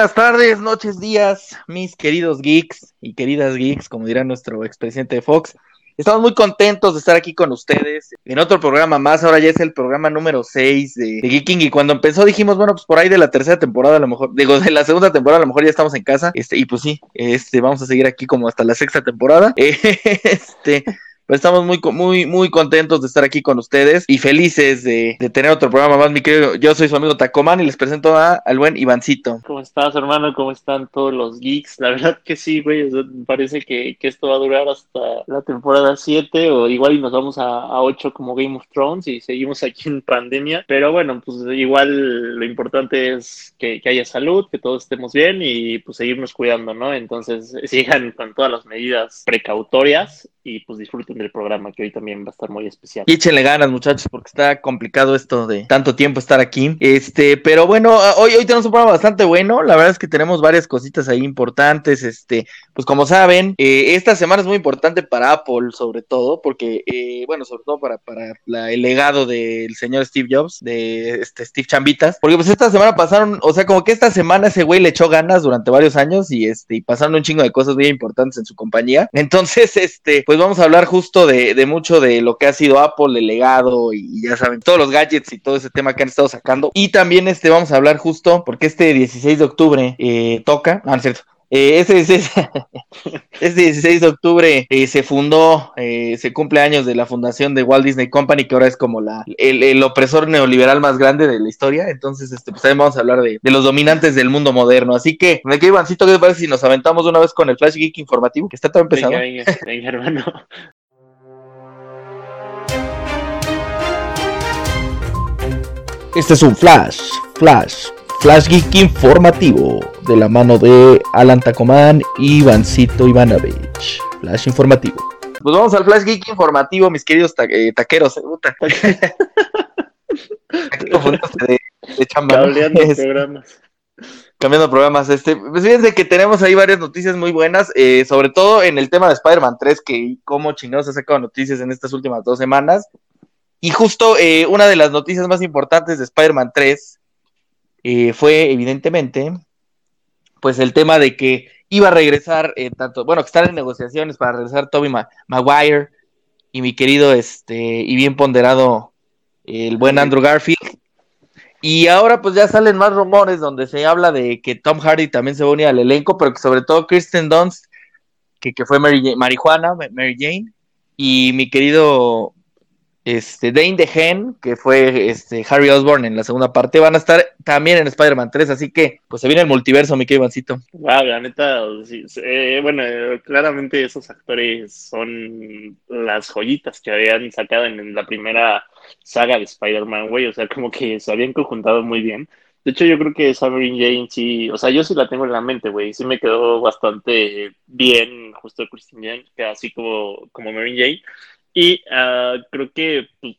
Buenas tardes, noches, días, mis queridos geeks y queridas geeks, como dirá nuestro expresidente Fox. Estamos muy contentos de estar aquí con ustedes en otro programa más. Ahora ya es el programa número 6 de, de Geeking. Y cuando empezó dijimos, bueno, pues por ahí de la tercera temporada, a lo mejor, digo, de la segunda temporada, a lo mejor ya estamos en casa. Este, y pues sí, este, vamos a seguir aquí como hasta la sexta temporada. Este, pero estamos muy, muy, muy contentos de estar aquí con ustedes y felices de, de tener otro programa más, mi querido. Yo soy su amigo Tacoman y les presento a, al buen Ivancito. ¿Cómo estás, hermano? ¿Cómo están todos los geeks? La verdad que sí, güey. O sea, parece que, que, esto va a durar hasta la temporada 7 o igual y nos vamos a, a 8 como Game of Thrones y seguimos aquí en pandemia. Pero bueno, pues igual lo importante es que, que haya salud, que todos estemos bien y pues seguirnos cuidando, ¿no? Entonces sigan con todas las medidas precautorias y pues disfruten del programa que hoy también va a estar muy especial. Y échenle ganas, muchachos, porque está complicado esto de tanto tiempo estar aquí. Este, pero bueno, hoy, hoy tenemos un programa bastante bueno. La verdad es que tenemos varias cositas ahí importantes. Este, pues como saben, eh, esta semana es muy importante para Apple, sobre todo, porque, eh, bueno, sobre todo para, para la, el legado del señor Steve Jobs, de este Steve Chambitas, porque pues esta semana pasaron, o sea, como que esta semana ese güey le echó ganas durante varios años y este, y pasaron un chingo de cosas muy importantes en su compañía. Entonces, este, pues vamos a hablar justo de, de, mucho de lo que ha sido Apple, el legado y, ya saben, todos los gadgets y todo ese tema que han estado sacando. Y también este vamos a hablar justo porque este 16 de octubre eh, toca, no, no es cierto, eh, ese, ese, ese, 16 de octubre eh, se fundó, eh, se cumple años de la fundación de Walt Disney Company, que ahora es como la, el, el opresor neoliberal más grande de la historia. Entonces, este, pues también vamos a hablar de, de los dominantes del mundo moderno. Así que, me quedo Ivancito, ¿qué te parece si nos aventamos una vez con el Flash Geek informativo? Que está todo empezado. Venga, venga, venga, hermano. Este es un Flash, Flash, Flash Geek informativo de la mano de Alan Tacomán y Ivancito Ivanovich. Flash informativo. Pues vamos al Flash Geek informativo, mis queridos ta eh, taqueros. Eh, puta. de, de chamba. Cableando programas. Cambiando programas, este, pues fíjense que tenemos ahí varias noticias muy buenas, eh, sobre todo en el tema de Spider-Man 3, que como chingados ha sacado noticias en estas últimas dos semanas. Y justo eh, una de las noticias más importantes de Spider-Man 3 eh, fue evidentemente pues el tema de que iba a regresar eh, tanto, bueno, que están en negociaciones para regresar Toby Ma Maguire y mi querido este y bien ponderado el buen Andrew Garfield. Y ahora pues ya salen más rumores donde se habla de que Tom Hardy también se va a unir al elenco, pero que sobre todo Kristen Dunst, que, que fue Mary, Marijuana, Mary Jane, y mi querido este, Dane DeHaan, que fue este, Harry Osborn en la segunda parte, van a estar también en Spider-Man 3, así que pues se viene el multiverso, mi querido Ivancito. Wow, la neta, sí, eh, bueno, claramente esos actores son las joyitas que habían sacado en, en la primera saga de Spider-Man, güey, o sea, como que se habían conjuntado muy bien. De hecho, yo creo que Sabrina Jane sí, o sea, yo sí la tengo en la mente, güey, sí me quedó bastante bien justo Christine Jane, que así como, como Mary Jane. Y uh, creo que pues,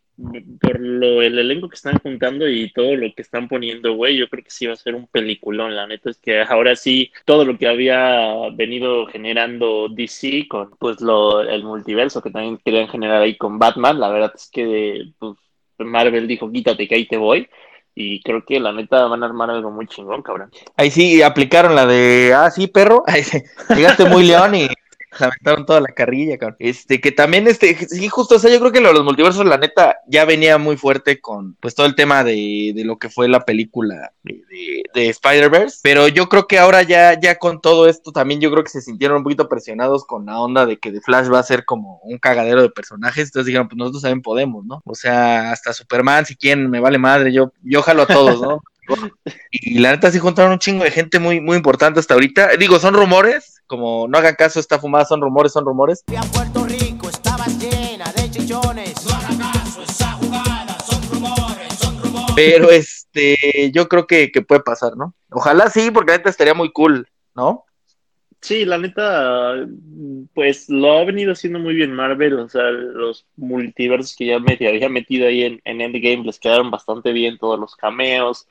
por lo el elenco que están juntando y todo lo que están poniendo, güey, yo creo que sí va a ser un peliculón. La neta es que ahora sí, todo lo que había venido generando DC con pues lo el multiverso que también querían generar ahí con Batman, la verdad es que pues, Marvel dijo, quítate que ahí te voy. Y creo que la neta van a armar algo muy chingón, cabrón. Ahí sí aplicaron la de, ah, sí, perro. Ahí. Llegaste muy león y aventaron toda la carrilla, cabrón. Este, que también, este, sí, justo, o sea, yo creo que lo de los multiversos, la neta, ya venía muy fuerte con, pues, todo el tema de, de lo que fue la película de, de, de Spider-Verse. Pero yo creo que ahora ya, ya con todo esto, también yo creo que se sintieron un poquito presionados con la onda de que The Flash va a ser como un cagadero de personajes. Entonces dijeron, pues nosotros también podemos, ¿no? O sea, hasta Superman, si quieren, me vale madre, yo, yo jalo a todos, ¿no? Y la neta sí juntaron un chingo de gente muy, muy importante hasta ahorita. Digo, son rumores, como no hagan caso, está fumada, son rumores, son rumores. Puerto Rico estaba llena de chichones. No hagan caso, esa jugada, son rumores, son rumores. Pero este, yo creo que, que puede pasar, ¿no? Ojalá sí, porque la neta estaría muy cool, ¿no? Sí, la neta, pues lo ha venido haciendo muy bien Marvel, o sea, los multiversos que ya me había metido ahí en, en Endgame les quedaron bastante bien, todos los cameos,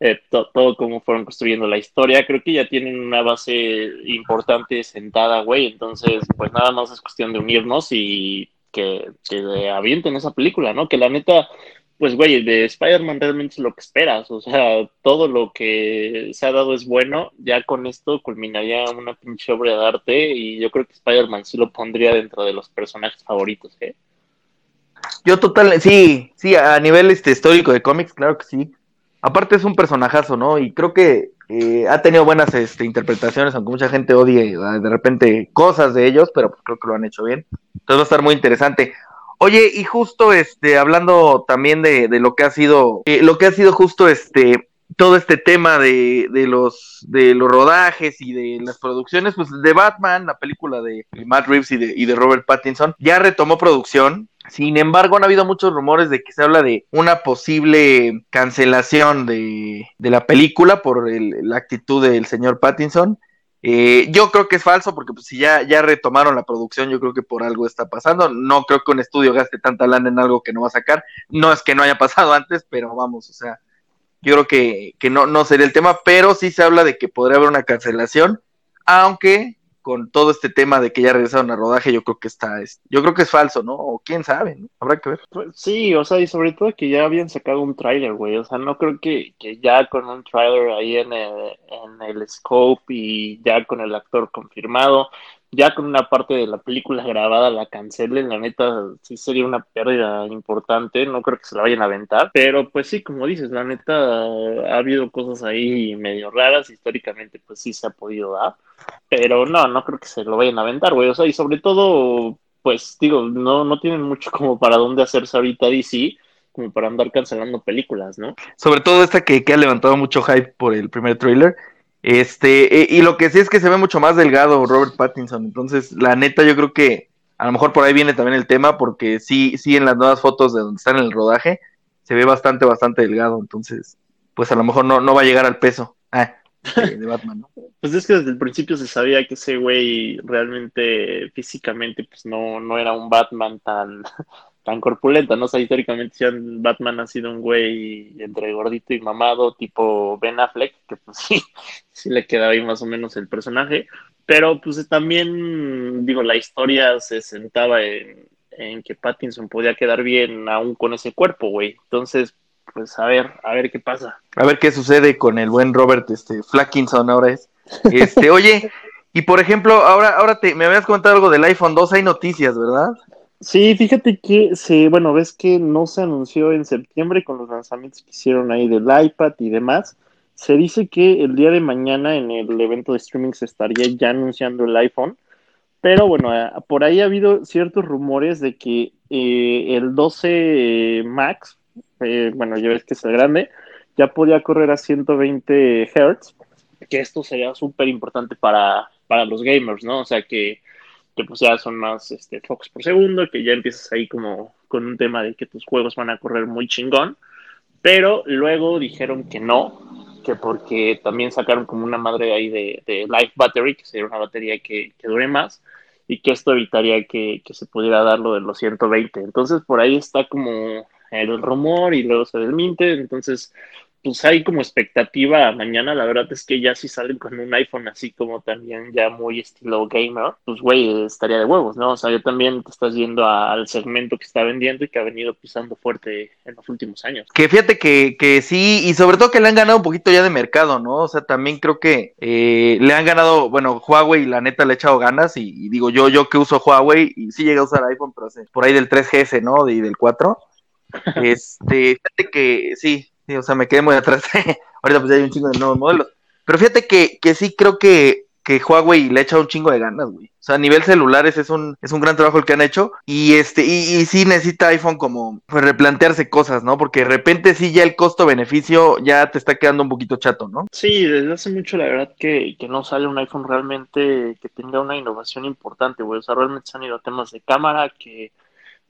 eh, to, todo cómo fueron construyendo la historia. Creo que ya tienen una base importante sentada, güey. Entonces, pues nada más es cuestión de unirnos y que, que avienten esa película, ¿no? Que la neta, pues, güey, de Spider-Man realmente es lo que esperas. O sea, todo lo que se ha dado es bueno. Ya con esto culminaría una pinche obra de arte y yo creo que Spider-Man sí lo pondría dentro de los personajes favoritos, ¿eh? Yo total, sí, sí, a nivel este histórico de cómics, claro que sí. Aparte es un personajazo, ¿no? Y creo que eh, ha tenido buenas este, interpretaciones, aunque mucha gente odie de repente cosas de ellos, pero pues creo que lo han hecho bien. Entonces va a estar muy interesante. Oye, y justo este, hablando también de, de lo que ha sido, eh, lo que ha sido justo este, todo este tema de, de, los, de los rodajes y de las producciones, pues de Batman, la película de Matt Reeves y de, y de Robert Pattinson, ya retomó producción. Sin embargo, han habido muchos rumores de que se habla de una posible cancelación de, de la película por la actitud del señor Pattinson. Eh, yo creo que es falso porque pues, si ya, ya retomaron la producción, yo creo que por algo está pasando. No creo que un estudio gaste tanta lana en algo que no va a sacar. No es que no haya pasado antes, pero vamos, o sea, yo creo que, que no, no sería el tema, pero sí se habla de que podría haber una cancelación, aunque con todo este tema de que ya regresaron a rodaje, yo creo que está, es, yo creo que es falso, ¿no? O quién sabe. Habrá que ver. Pues sí, o sea, y sobre todo que ya habían sacado un tráiler, güey, o sea, no creo que, que ya con un tráiler ahí en el, en el scope y ya con el actor confirmado, ya con una parte de la película grabada la cancelen, la neta sí sería una pérdida importante, no creo que se la vayan a aventar, pero pues sí, como dices, la neta ha habido cosas ahí medio raras, históricamente pues sí se ha podido dar, pero no, no creo que se lo vayan a aventar, güey, o sea, y sobre todo, pues digo, no, no tienen mucho como para dónde hacerse ahorita DC, como para andar cancelando películas, ¿no? Sobre todo esta que, que ha levantado mucho hype por el primer tráiler, este, eh, y lo que sí es que se ve mucho más delgado Robert Pattinson. Entonces, la neta, yo creo que a lo mejor por ahí viene también el tema, porque sí, sí, en las nuevas fotos de donde están en el rodaje, se ve bastante, bastante delgado. Entonces, pues a lo mejor no, no va a llegar al peso ah, de, Batman. Pues es que desde el principio se sabía que ese güey realmente físicamente pues no, no era un Batman tan, tan corpulento, ¿no? O sea, históricamente Batman ha sido un güey entre gordito y mamado, tipo Ben Affleck, que pues sí, sí le queda ahí más o menos el personaje, pero pues también, digo, la historia se sentaba en, en que Pattinson podía quedar bien aún con ese cuerpo, güey. Entonces, pues a ver, a ver qué pasa. A ver qué sucede con el buen Robert este, Flackinson ahora es. Este, oye, y por ejemplo, ahora, ahora te, me habías comentado algo del iPhone 2, hay noticias, ¿verdad? Sí, fíjate que sí, bueno, ves que no se anunció en septiembre con los lanzamientos que hicieron ahí del iPad y demás. Se dice que el día de mañana en el evento de streaming se estaría ya anunciando el iPhone, pero bueno, eh, por ahí ha habido ciertos rumores de que eh, el 12 Max, eh, bueno, ya ves que es el grande, ya podía correr a 120 Hz, que esto sería súper importante para, para los gamers, ¿no? O sea que que pues ya son más este, focos por segundo, que ya empiezas ahí como con un tema de que tus juegos van a correr muy chingón, pero luego dijeron que no, que porque también sacaron como una madre ahí de, de Life Battery, que sería una batería que, que dure más, y que esto evitaría que, que, se pudiera dar lo de los 120. Entonces por ahí está como el rumor y luego se desmiente, entonces pues hay como expectativa mañana, la verdad es que ya si salen con un iPhone así como también ya muy estilo gamer, pues güey, estaría de huevos, ¿no? O sea, yo también te estás yendo a, al segmento que está vendiendo y que ha venido pisando fuerte en los últimos años. Que fíjate que, que sí, y sobre todo que le han ganado un poquito ya de mercado, ¿no? O sea, también creo que eh, le han ganado, bueno, Huawei la neta le ha echado ganas y, y, digo yo, yo que uso Huawei y sí llegué a usar iPhone, pero por ahí del 3GS, ¿no? Y del 4. Este, fíjate que sí, Sí, o sea, me quedé muy atrás. Ahorita pues hay un chingo de nuevos modelos. Pero fíjate que, que sí creo que, que Huawei le ha echado un chingo de ganas, güey. O sea, a nivel celulares es un, es un gran trabajo el que han hecho. Y este, y, y sí necesita iPhone como pues, replantearse cosas, ¿no? Porque de repente sí ya el costo-beneficio ya te está quedando un poquito chato, ¿no? Sí, desde hace mucho la verdad que, que no sale un iPhone realmente que tenga una innovación importante, güey. O sea, realmente se han ido a temas de cámara que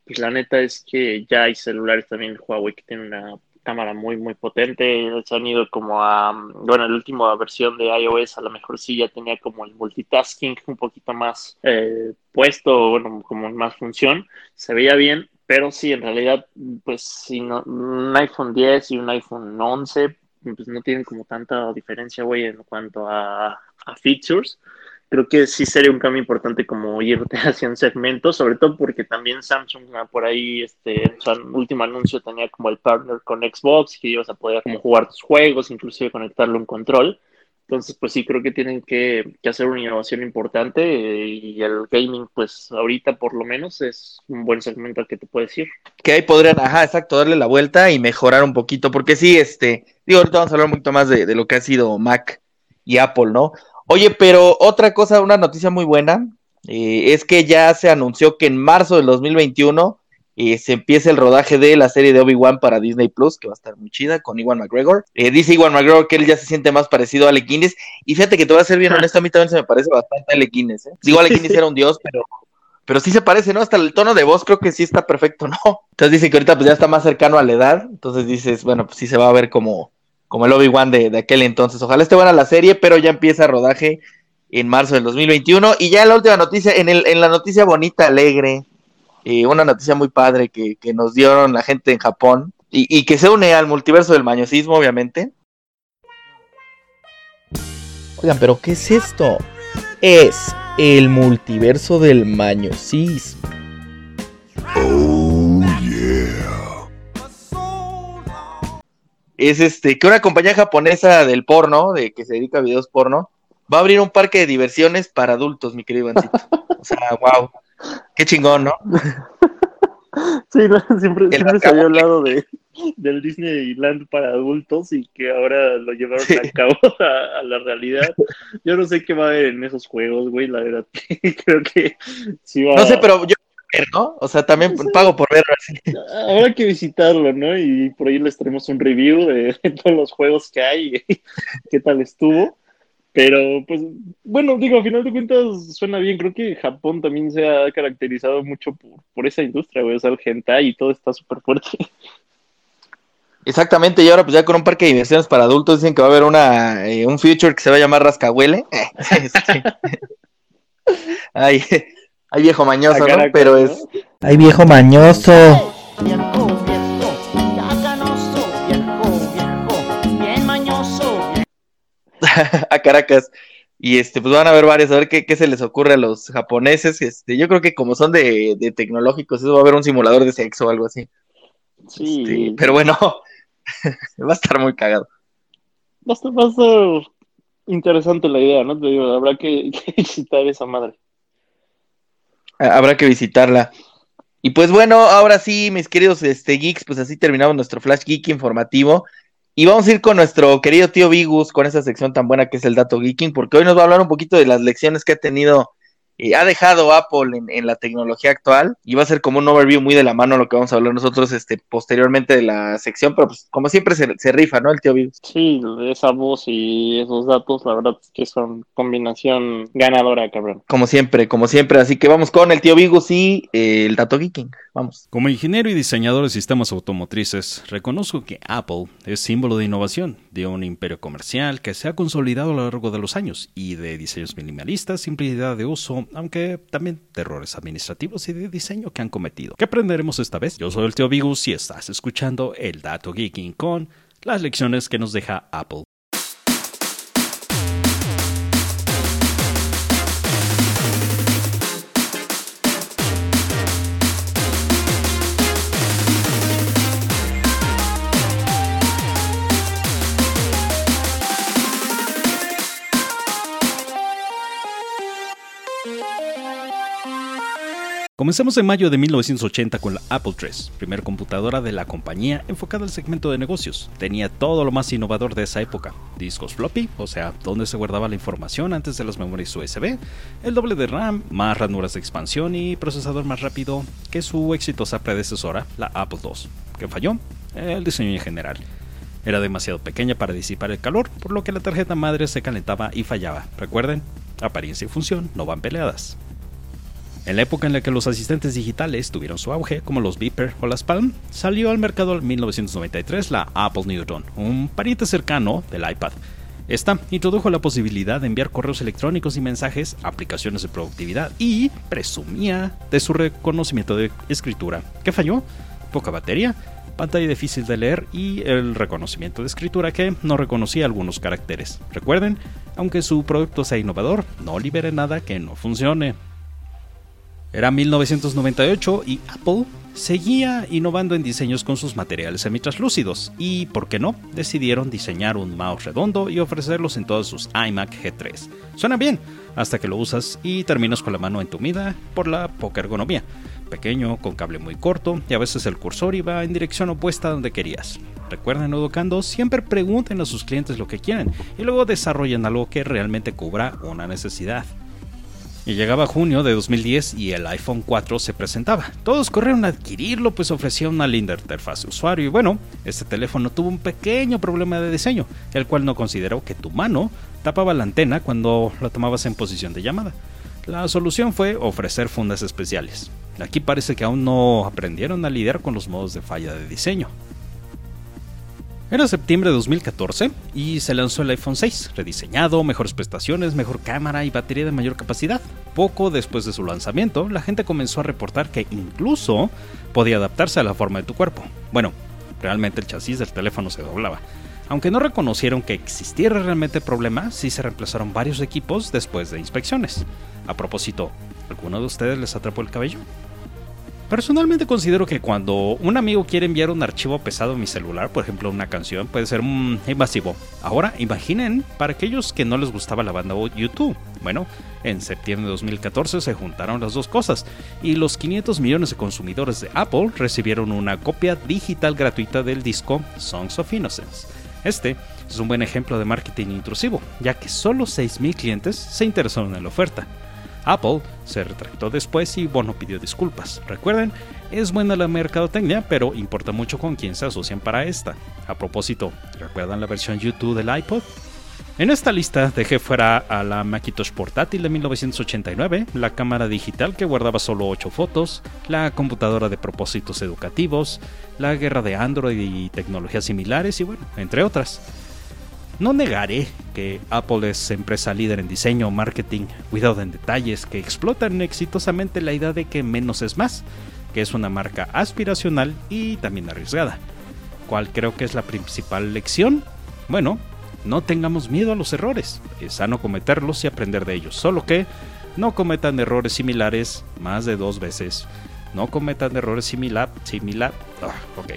pues la neta es que ya hay celulares también Huawei que tienen una cámara muy, muy potente. Se han ido como a, bueno, la última versión de iOS a lo mejor sí ya tenía como el multitasking un poquito más eh, puesto, bueno, como más función. Se veía bien, pero sí, en realidad, pues si no, un iPhone 10 y un iPhone 11, pues no tienen como tanta diferencia, güey, en cuanto a, a features. Creo que sí sería un cambio importante como irte hacia un segmento, sobre todo porque también Samsung ah, por ahí, este, en su último anuncio tenía como el partner con Xbox, que ibas a poder como jugar tus juegos, inclusive conectarle un control. Entonces, pues sí, creo que tienen que, hacer una innovación importante eh, y el gaming, pues ahorita por lo menos es un buen segmento al que te puedes ir. Que ahí podrían, ajá, exacto, darle la vuelta y mejorar un poquito, porque sí, este, digo, ahorita vamos a hablar un poquito más de, de lo que ha sido Mac y Apple, ¿no? Oye, pero otra cosa, una noticia muy buena, eh, es que ya se anunció que en marzo del 2021 eh, se empieza el rodaje de la serie de Obi-Wan para Disney Plus, que va a estar muy chida, con Iwan McGregor. Eh, dice Iwan McGregor que él ya se siente más parecido a Alec y fíjate que te voy a ser bien honesto, a mí también se me parece bastante a Alec Guinness, ¿eh? Digo, Alec Guinness era un dios, pero pero sí se parece, ¿no? Hasta el tono de voz creo que sí está perfecto, ¿no? Entonces dice que ahorita pues ya está más cercano a la edad, entonces dices, bueno, pues sí se va a ver como, como el Obi-Wan de, de aquel entonces. Ojalá esté buena la serie, pero ya empieza rodaje en marzo del 2021. Y ya la última noticia, en, el, en la noticia bonita, alegre, eh, una noticia muy padre que, que, nos dieron la gente en Japón y, y, que se une al multiverso del mañosismo, obviamente. Oigan, pero ¿qué es esto? Es el multiverso del mañosismo. Oh, Es este, que una compañía japonesa del porno, de que se dedica a videos porno, va a abrir un parque de diversiones para adultos, mi querido Ivancito. O sea, wow. Qué chingón, ¿no? Sí, no, siempre, siempre se había hablado de, del Disneyland para adultos y que ahora lo llevaron sí. a cabo a, a, la realidad. Yo no sé qué va a haber en esos juegos, güey, la verdad. Creo que sí va No sé, pero yo ¿no? O sea, también pago por verlo así. Habrá que visitarlo, ¿no? Y por ahí les traemos un review de, de todos los juegos que hay y qué tal estuvo. Pero, pues, bueno, digo, a final de cuentas suena bien. Creo que Japón también se ha caracterizado mucho por, por esa industria, güey. O sea, el hentai y todo está súper fuerte. Exactamente, y ahora pues ya con un parque de diversiones para adultos dicen que va a haber una eh, un future que se va a llamar Rascahuele. Este. ay, ay, viejo mañoso, ¿no? Pero es... Ay, viejo mañoso. Viejo, viejo, ya canoso, viejo, viejo, bien mañoso. a Caracas. Y este, pues van a ver varios, a ver qué, qué, se les ocurre a los japoneses. Este, yo creo que como son de, de tecnológicos, eso va a haber un simulador de sexo o algo así. Sí. Este, pero bueno, va a estar muy cagado. Va a estar, va a estar interesante la idea, ¿no? Te digo, habrá que, que, visitar esa madre. Habrá que visitarla. Y pues bueno, ahora sí, mis queridos este, geeks, pues así terminamos nuestro Flash Geek informativo. Y vamos a ir con nuestro querido tío Vigus, con esa sección tan buena que es el Dato Geeking, porque hoy nos va a hablar un poquito de las lecciones que ha tenido eh, ha dejado Apple en, en, la tecnología actual y va a ser como un overview muy de la mano lo que vamos a hablar nosotros este posteriormente de la sección, pero pues como siempre se, se rifa, ¿no? El tío Vigus. Sí, esa voz y esos datos, la verdad es que son combinación ganadora, cabrón. Como siempre, como siempre, así que vamos con el tío Vigus y eh, el dato geeking. Vamos. Como ingeniero y diseñador de sistemas automotrices, reconozco que Apple es símbolo de innovación, de un imperio comercial que se ha consolidado a lo largo de los años y de diseños minimalistas, simplicidad de uso, aunque también errores administrativos y de diseño que han cometido. ¿Qué aprenderemos esta vez? Yo soy el tío Vigus y estás escuchando el Dato Geeking con las lecciones que nos deja Apple. Comencemos en mayo de 1980 con la Apple III, primera computadora de la compañía enfocada al segmento de negocios. Tenía todo lo más innovador de esa época. Discos floppy, o sea, donde se guardaba la información antes de las memorias USB, el doble de RAM, más ranuras de expansión y procesador más rápido que su exitosa predecesora, la Apple II. ¿Qué falló? El diseño en general. Era demasiado pequeña para disipar el calor, por lo que la tarjeta madre se calentaba y fallaba. Recuerden, apariencia y función no van peleadas. En la época en la que los asistentes digitales tuvieron su auge, como los Beeper o las Palm, salió al mercado en 1993 la Apple Newton, un pariente cercano del iPad. Esta introdujo la posibilidad de enviar correos electrónicos y mensajes, aplicaciones de productividad y presumía de su reconocimiento de escritura. ¿Qué falló? Poca batería, pantalla difícil de leer y el reconocimiento de escritura que no reconocía algunos caracteres. Recuerden, aunque su producto sea innovador, no libere nada que no funcione. Era 1998 y Apple seguía innovando en diseños con sus materiales semitraslúcidos y, por qué no, decidieron diseñar un mouse redondo y ofrecerlos en todos sus iMac G3. Suena bien, hasta que lo usas y terminas con la mano entumida por la poca ergonomía. Pequeño, con cable muy corto y a veces el cursor iba en dirección opuesta a donde querías. Recuerden, Educando, siempre pregunten a sus clientes lo que quieren y luego desarrollen algo que realmente cubra una necesidad. Y llegaba junio de 2010 y el iPhone 4 se presentaba. Todos corrieron a adquirirlo, pues ofrecía una linda interfaz de usuario. Y bueno, este teléfono tuvo un pequeño problema de diseño, el cual no consideró que tu mano tapaba la antena cuando la tomabas en posición de llamada. La solución fue ofrecer fundas especiales. Aquí parece que aún no aprendieron a lidiar con los modos de falla de diseño. Era septiembre de 2014 y se lanzó el iPhone 6, rediseñado, mejores prestaciones, mejor cámara y batería de mayor capacidad. Poco después de su lanzamiento, la gente comenzó a reportar que incluso podía adaptarse a la forma de tu cuerpo. Bueno, realmente el chasis del teléfono se doblaba. Aunque no reconocieron que existiera realmente problema, sí se reemplazaron varios equipos después de inspecciones. A propósito, ¿alguno de ustedes les atrapó el cabello? Personalmente considero que cuando un amigo quiere enviar un archivo pesado a mi celular, por ejemplo una canción, puede ser mm, invasivo. Ahora, imaginen para aquellos que no les gustaba la banda YouTube. Bueno, en septiembre de 2014 se juntaron las dos cosas y los 500 millones de consumidores de Apple recibieron una copia digital gratuita del disco Songs of Innocence. Este es un buen ejemplo de marketing intrusivo, ya que solo 6.000 clientes se interesaron en la oferta. Apple se retractó después y Bono pidió disculpas. Recuerden, es buena la mercadotecnia, pero importa mucho con quién se asocian para esta. A propósito, ¿recuerdan la versión YouTube del iPod? En esta lista dejé fuera a la Macintosh portátil de 1989, la cámara digital que guardaba solo 8 fotos, la computadora de propósitos educativos, la guerra de Android y tecnologías similares y bueno, entre otras. No negaré que Apple es empresa líder en diseño, marketing, cuidado en detalles, que explotan exitosamente la idea de que menos es más, que es una marca aspiracional y también arriesgada. ¿Cuál creo que es la principal lección? Bueno, no tengamos miedo a los errores, es sano cometerlos y aprender de ellos, solo que no cometan errores similares más de dos veces. No cometan errores similar, similar. Ah, ok.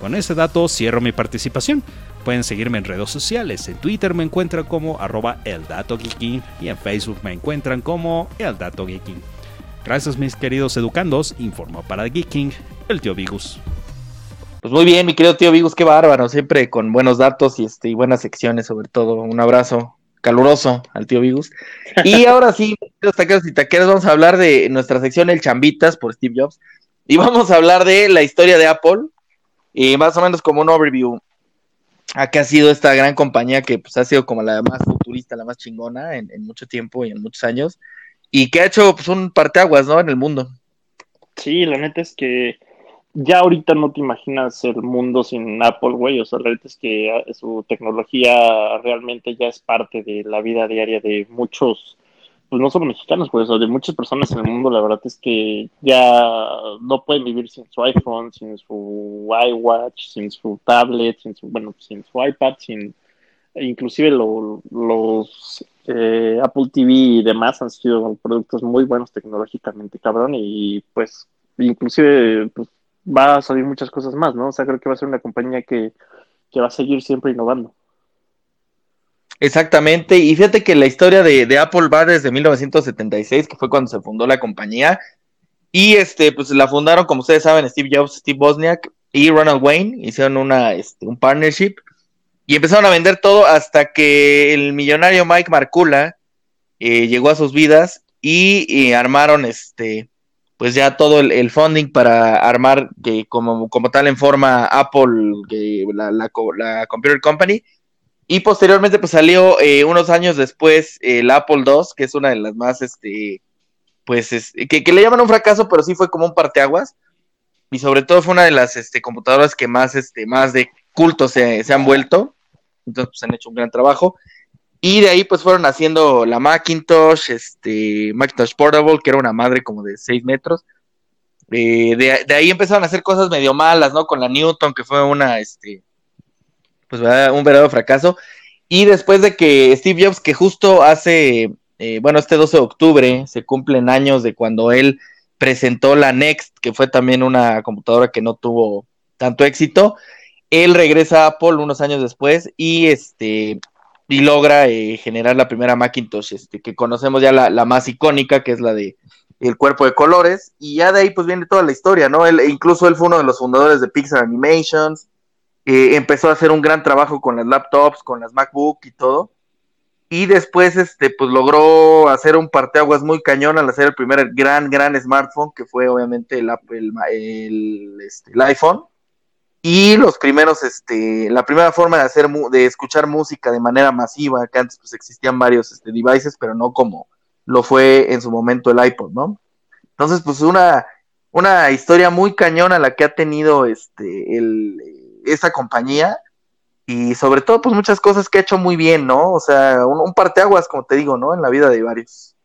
Con ese dato cierro mi participación. Pueden seguirme en redes sociales. En Twitter me encuentran como arroba eldatogeeking y en Facebook me encuentran como eldatogeeking. Gracias mis queridos educandos, informó para Geeking el tío Vigus. Pues muy bien, mi querido tío Vigus, qué bárbaro, siempre con buenos datos y, este, y buenas secciones sobre todo. Un abrazo caluroso al tío Vigus. Y ahora sí, los taqueros y taqueros, vamos a hablar de nuestra sección El Chambitas por Steve Jobs. Y vamos a hablar de la historia de Apple, y más o menos como un overview a qué ha sido esta gran compañía que pues, ha sido como la más futurista, la más chingona en, mucho tiempo y en muchos años, y que ha hecho pues, un parteaguas, ¿no? En el mundo. Sí, la neta es que ya ahorita no te imaginas el mundo sin Apple, güey. O sea, la neta es que ah, su tecnología realmente ya es parte de la vida diaria de muchos pues no solo mexicanos, pues, de muchas personas en el mundo, la verdad es que ya no pueden vivir sin su iPhone, sin su iWatch, sin su tablet, sin su, bueno, sin su iPad, sin, inclusive los eh, Apple TV y demás han sido productos muy buenos tecnológicamente, cabrón, y pues, inclusive, pues, va a salir muchas cosas más, ¿no? O sea, creo que va a ser una compañía que, que va a seguir siempre innovando. Exactamente, y fíjate que la historia de, Apple va desde 1976, que fue cuando se fundó la compañía, y este, pues la fundaron, como ustedes saben, Steve Jobs, Steve Bosniak y Ronald Wayne, hicieron una, este, un partnership, y empezaron a vender todo hasta que el millonario Mike Marcula eh, llegó a sus vidas y, armaron este, pues ya todo el, funding para armar que como, como tal en forma Apple, que la, la Computer Company, y posteriormente, pues salió eh, unos años después el Apple II, que es una de las más, este, pues, que, le llaman un fracaso, pero sí fue como un parteaguas. Y sobre todo fue una de las este, computadoras que más, este, más de culto se, han vuelto. Entonces, pues han hecho un gran trabajo. Y de ahí, pues fueron haciendo la Macintosh, este, Macintosh Portable, que era una madre como de 6 metros. Eh, de, de, ahí empezaron a hacer cosas medio malas, ¿no? Con la Newton, que fue una, este, pues un verdadero fracaso. Y después de que Steve Jobs, que justo hace, eh, bueno, este 12 de octubre se cumplen años de cuando él presentó la Next, que fue también una computadora que no tuvo tanto éxito, él regresa a Apple unos años después y este y logra eh, generar la primera Macintosh, este, que conocemos ya la, la, más icónica, que es la de el cuerpo de colores, y ya de ahí pues viene toda la historia, ¿no? Él, incluso él fue uno de los fundadores de Pixar Animations, eh, empezó a hacer un gran trabajo con las laptops, con las MacBook y todo, y después este pues logró hacer un parteaguas muy cañón al hacer el primer gran, gran smartphone, que fue obviamente el, el, este, el iPhone, y los primeros, este, la primera forma de hacer, de escuchar música de manera masiva, que antes pues existían varios este, devices, pero no como lo fue en su momento el iPod, ¿no? Entonces, pues una, una historia muy cañona la que ha tenido este, el, esa compañía y sobre todo, pues muchas cosas que ha hecho muy bien, ¿no? O sea, un, parteaguas, como te digo, ¿no? En la vida de varios.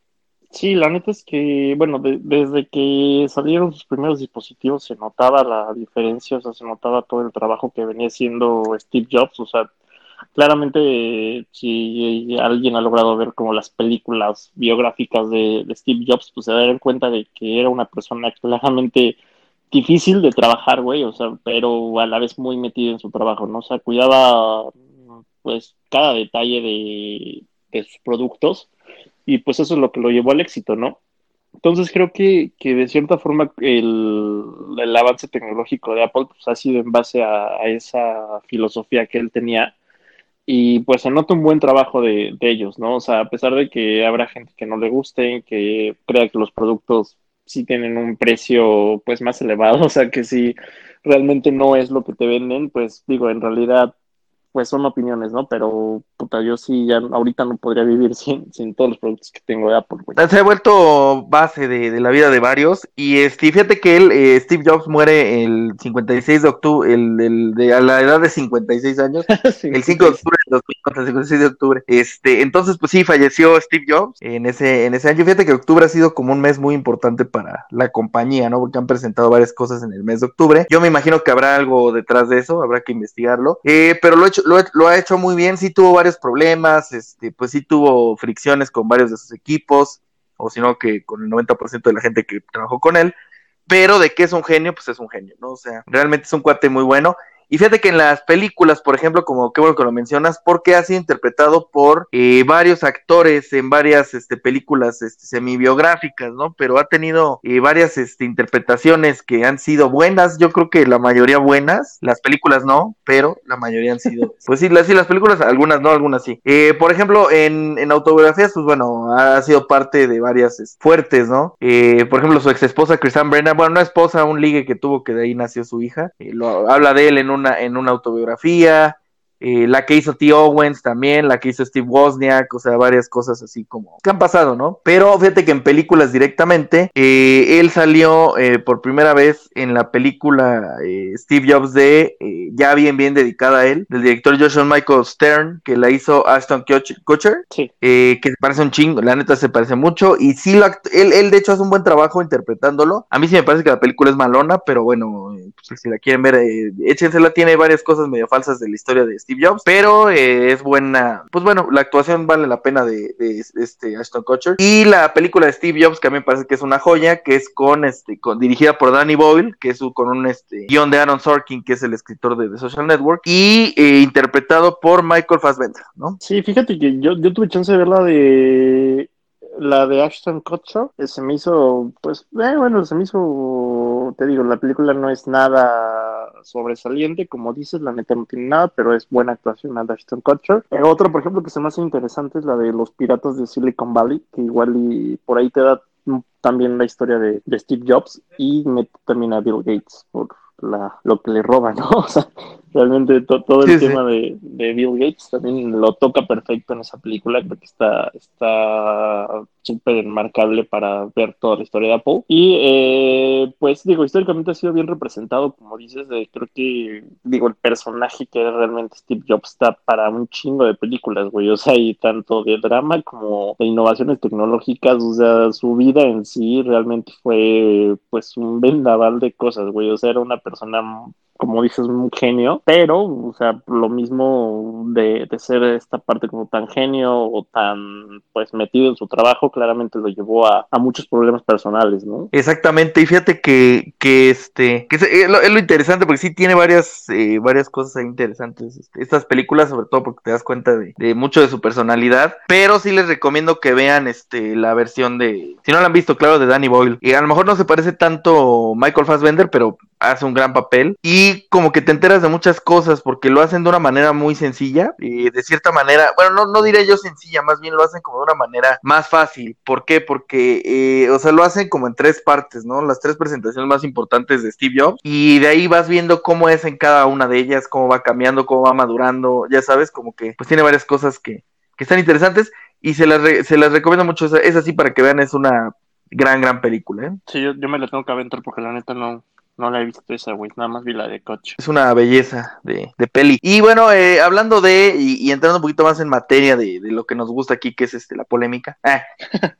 Sí, la neta es que, bueno, de, desde que salieron sus primeros dispositivos se notaba la diferencia, o sea, se notaba todo el trabajo que venía haciendo Steve Jobs, o sea, claramente si alguien ha logrado ver como las películas biográficas de, de Steve Jobs, pues se da cuenta de que era una persona claramente difícil de trabajar, güey, o sea, pero a la vez muy metido en su trabajo, ¿no? O sea, cuidaba pues cada detalle de, sus productos y pues eso es lo que lo llevó al éxito, ¿no? Entonces creo que, que de cierta forma el, el, avance tecnológico de Apple pues, ha sido en base a, a, esa filosofía que él tenía y pues se nota un buen trabajo de, de, ellos, ¿no? O sea, a pesar de que habrá gente que no le guste, que crea que los productos sí tienen un precio pues más elevado, o sea, que si realmente no es lo que te venden, pues digo, en realidad pues son opiniones, ¿no? Pero, puta, yo sí, ya ahorita no podría vivir sin, sin todos los productos que tengo de Apple, güey. Se ha vuelto base de, de, la vida de varios. Y este, fíjate que él, eh, Steve Jobs muere el 56 de octubre, el, el, de, a la edad de 56 años, sí, el 5 de octubre del 2004, el 56 de octubre. Este, entonces, pues sí, falleció Steve Jobs en ese, en ese año. Fíjate que octubre ha sido como un mes muy importante para la compañía, ¿no? Porque han presentado varias cosas en el mes de octubre. Yo me imagino que habrá algo detrás de eso, habrá que investigarlo. Eh, pero lo he hecho lo, ha hecho muy bien, sí tuvo varios problemas, este, pues sí tuvo fricciones con varios de sus equipos, o sino que con el 90% de la gente que trabajó con él, pero de que es un genio, pues es un genio, ¿no? O sea, realmente es un cuate muy bueno. Y fíjate que en las películas, por ejemplo, como qué bueno que lo mencionas, porque ha sido interpretado por eh, varios actores en varias este, películas este, semi-biográficas, ¿no? Pero ha tenido eh, varias este, interpretaciones que han sido buenas, yo creo que la mayoría buenas, las películas no, pero la mayoría han sido, pues sí, las, sí, las películas, algunas no, algunas sí. Eh, por ejemplo, en, en, autobiografías, pues bueno, ha sido parte de varias fuertes, ¿no? Por ejemplo, su ex esposa, Christian Brennan, bueno, no esposa, un ligue que tuvo que de ahí nació su hija, lo, habla de él en un en una autobiografía, eh, la que hizo T. Owens también, la que hizo Steve Wozniak, o sea, varias cosas así como que han pasado, ¿no? Pero fíjate que en películas directamente, eh, él salió eh, por primera vez en la película Steve Jobs de, ya bien, bien dedicada a él, del director Joshua Michael Stern, que la hizo Ashton Kutcher, sí. Que se parece un chingo, la neta se parece mucho, y sí, lo él, él de hecho hace un buen trabajo interpretándolo. A mí sí me parece que la película es malona, pero bueno, pues, si la quieren ver, échensela, tiene varias cosas medio falsas de la historia de Steve Steve Jobs, pero eh, es buena, pues bueno, la actuación vale la pena de, de, este Ashton Kutcher y la película de Steve Jobs que a mí me parece que es una joya, que es con este, con, dirigida por Danny Boyle, que es con un este guion de Aaron Sorkin, que es el escritor de The Social Network y eh, interpretado por Michael Fassbender, ¿no? Sí, fíjate que yo, yo tuve chance de verla de la de Ashton Kutcher se me hizo, pues, eh, bueno, se me hizo, te digo, la película no es nada sobresaliente, como dices, la neta no tiene nada, pero es buena actuación la de Ashton Kutcher. Eh, otra, por ejemplo, que se me hace interesante es la de los piratas de Silicon Valley, que igual y por ahí te da también la historia de, de Steve Jobs y mete también a Bill Gates por la, lo que le roban, ¿no? O sea, realmente to, todo el sí, tema sí. De, de, Bill Gates también lo toca perfecto en esa película, creo que está está súper enmarcable para ver toda la historia de Apple. Y eh, pues digo, históricamente ha sido bien representado, como dices, de, creo que, digo, el personaje que era realmente Steve Jobs está para un chingo de películas, güey, o sea, y tanto de drama como de innovaciones tecnológicas, o sea, su vida en sí realmente fue pues un vendaval de cosas, güey, o sea, era una persona como dices, un genio, pero, o sea, lo mismo de, de ser esta parte como tan genio o tan, pues, metido en su trabajo, claramente lo llevó a, a muchos problemas personales, ¿no? Exactamente, y fíjate que, que este, que es, lo, es lo interesante porque sí tiene varias, eh, varias cosas interesantes, este, estas películas, sobre todo porque te das cuenta de, de mucho de su personalidad, pero sí les recomiendo que vean este la versión de, si no la han visto, claro, de Danny Boyle, y a lo mejor no se parece tanto Michael Fassbender, pero hace un gran papel y como que te enteras de muchas cosas porque lo hacen de una manera muy sencilla y de cierta manera, bueno, no, no diré yo sencilla, más bien lo hacen como de una manera más fácil. ¿Por qué? Porque, eh, o sea, lo hacen como en tres partes, ¿no? Las tres presentaciones más importantes de Steve Jobs y de ahí vas viendo cómo es en cada una de ellas, cómo va cambiando, cómo va madurando, ya sabes, como que pues tiene varias cosas que, que están interesantes y se las, se las recomiendo mucho, es, es así para que vean, es una gran, gran película, ¿eh? Sí, yo, yo me la tengo que aventar porque la neta no, no la he visto esa, güey. Nada más vi la de coche. Es una belleza de, de peli. Y bueno, eh, hablando de, y, y entrando un poquito más en materia de, de lo que nos gusta aquí, que es este la polémica. Ah.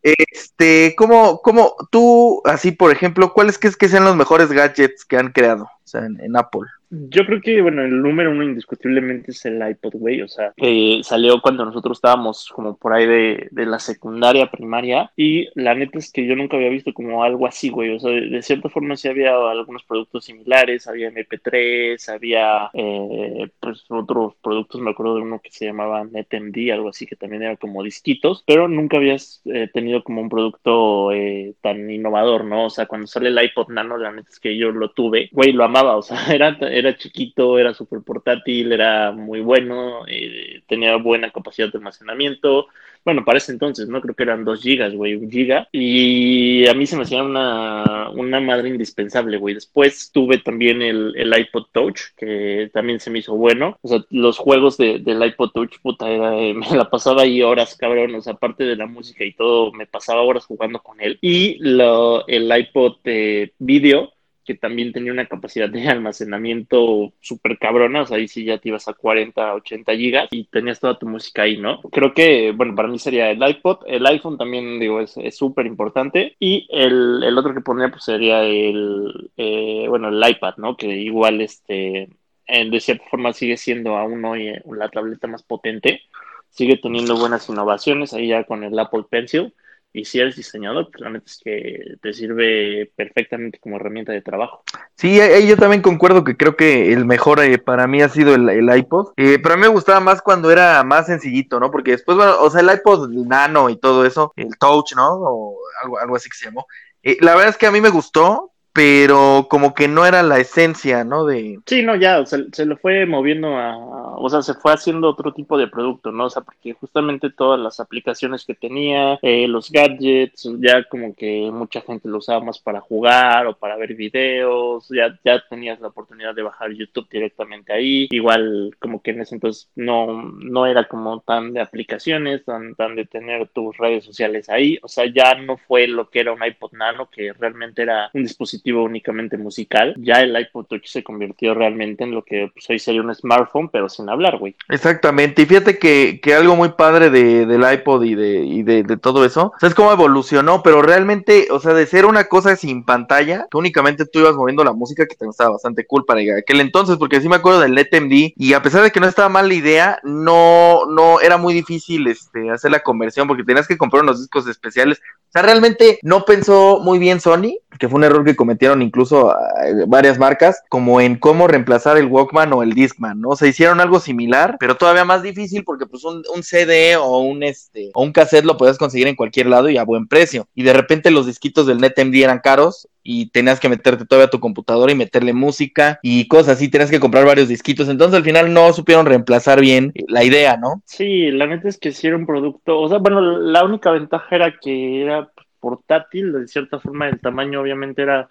Este, ¿cómo, cómo tú, así por ejemplo, cuáles crees que sean los mejores gadgets que han creado? O sea, en, en Apple. Yo creo que, bueno, el número uno indiscutiblemente es el iPod, güey. O sea, eh, salió cuando nosotros estábamos como por ahí de, de la secundaria, primaria. Y la neta es que yo nunca había visto como algo así, güey. O sea, de, de cierta forma sí había algunos productos similares. Había MP3, había eh, pues otros productos. Me acuerdo de uno que se llamaba NetMD, algo así, que también era como disquitos. Pero nunca habías eh, tenido como un producto eh, tan innovador, ¿no? O sea, cuando sale el iPod Nano, la neta es que yo lo tuve, güey, lo amaba. O sea, era era chiquito, era súper portátil, era muy bueno, eh, tenía buena capacidad de almacenamiento. Bueno, para ese entonces, ¿no? Creo que eran 2 gigas, güey, un giga. Y a mí se me hacía una, una madre indispensable, güey. Después tuve también el, el iPod Touch, que también se me hizo bueno. O sea, los juegos de, del iPod Touch, puta, era, eh, me la pasaba ahí horas, cabrón. O sea, aparte de la música y todo, me pasaba horas jugando con él. Y lo, el iPod eh, Video, que también tenía una capacidad de almacenamiento súper cabrona, o sea, ahí sí ya te ibas a 40, 80 gigas y tenías toda tu música ahí, ¿no? Creo que, bueno, para mí sería el iPod, el iPhone también, digo, es súper importante y el, el, otro que pondría pues sería el, eh, bueno, el iPad, ¿no? Que igual, este, de cierta forma sigue siendo aún hoy eh, la tableta más potente, sigue teniendo buenas innovaciones ahí ya con el Apple Pencil y si eres diseñador, pues la neta es que te sirve perfectamente como herramienta de trabajo. Sí, yo también concuerdo que creo que el mejor eh, para mí ha sido el, el iPod. Eh, pero a mí me gustaba más cuando era más sencillito, ¿no? Porque después, bueno, o sea, el iPod Nano y todo eso, el Touch, ¿no? O algo, algo así que se llamó. Eh, la verdad es que a mí me gustó, pero como que no era la esencia, ¿no? De... Sí, no, ya, o sea, se lo fue moviendo a, o sea, se fue haciendo otro tipo de producto, ¿no? O sea, porque justamente todas las aplicaciones que tenía, eh, los gadgets, ya como que mucha gente lo usaba más para jugar o para ver videos, ya, ya tenías la oportunidad de bajar YouTube directamente ahí, igual como que en ese entonces no, no era como tan de aplicaciones, tan, tan de tener tus redes sociales ahí, o sea, ya no fue lo que era un iPod Nano, que realmente era un dispositivo únicamente musical, ya el iPod Touch se convirtió realmente en lo que pues, hoy sería un smartphone, pero sin hablar, güey. Exactamente, y fíjate que, que algo muy padre de, del iPod y de, y de, todo eso, o sea, es cómo evolucionó, pero realmente, o sea, de ser una cosa sin pantalla, que únicamente tú ibas moviendo la música, que te estaba bastante cool para aquel entonces, porque sí me acuerdo del NetMD, y a pesar de que no estaba mal la idea, no, no, era muy difícil este, hacer la conversión, porque tenías que comprar unos discos especiales, o sea, realmente no pensó muy bien Sony, que fue un error que cometieron incluso uh, varias marcas, como en cómo reemplazar el Walkman o el Discman, ¿no? O sea, hicieron algo similar, pero todavía más difícil porque pues un, un, CD o un este o un cassette lo podías conseguir en cualquier lado y a buen precio. Y de repente los disquitos del NetMD eran caros y tenías que meterte todavía a tu computadora y meterle música y cosas así, tenías que comprar varios disquitos. Entonces al final no supieron reemplazar bien la idea, ¿no? Sí, la neta es que sí era un producto, o sea, bueno, la única ventaja era que era portátil, de cierta forma el tamaño obviamente era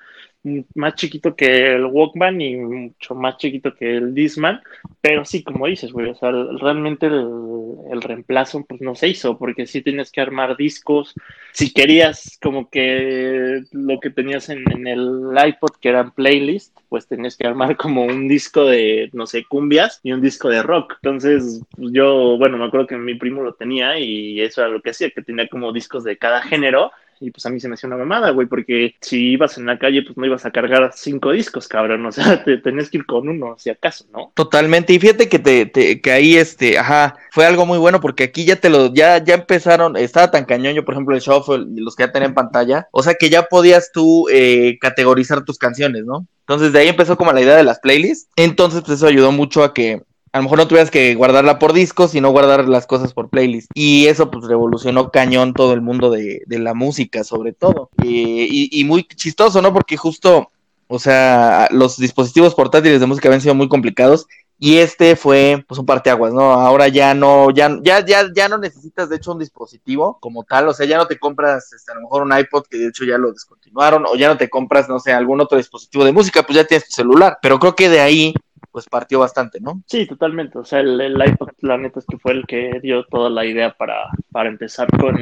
más chiquito que el Walkman y mucho más chiquito que el Disman, pero sí, como dices, güey, o sea, realmente el, reemplazo pues no se hizo, porque sí tienes que armar discos, si querías como que lo que tenías en, en el iPod, que eran playlist, pues tenías que armar como un disco de, no sé, cumbias y un disco de rock, entonces yo, bueno, me acuerdo que mi primo lo tenía y eso era lo que hacía, que tenía como discos de cada género, y pues a mí se me hacía una mamada, güey, porque si ibas en la calle, pues no ibas a cargar cinco discos, cabrón, o sea, te tenías que ir con uno, si acaso, ¿no? Totalmente, y fíjate que te, te- que ahí este, ajá, fue algo muy bueno porque aquí ya te lo, ya, ya empezaron, estaba tan cañón yo, por ejemplo, el shuffle, los que ya tenían pantalla, o sea que ya podías tú eh, categorizar tus canciones, ¿no? Entonces de ahí empezó como la idea de las playlists, entonces pues eso ayudó mucho a que a lo mejor no tuvieras que guardarla por discos, sino guardar las cosas por playlist. Y eso pues revolucionó cañón todo el mundo de, de la música, sobre todo. Eh, y, y muy chistoso, ¿no? Porque justo, o sea, los dispositivos portátiles de música habían sido muy complicados. Y este fue pues un parteaguas, ¿no? Ahora ya no, ya, ya, ya, ya no necesitas de hecho un dispositivo como tal, o sea, ya no te compras este, a lo mejor un iPod, que de hecho ya lo descontinuaron, o ya no te compras, no sé, algún otro dispositivo de música, pues ya tienes tu celular. Pero creo que de ahí pues partió bastante, ¿no? Sí, totalmente. O sea, el, el iPod, la neta es que fue el que dio toda la idea para, para empezar con,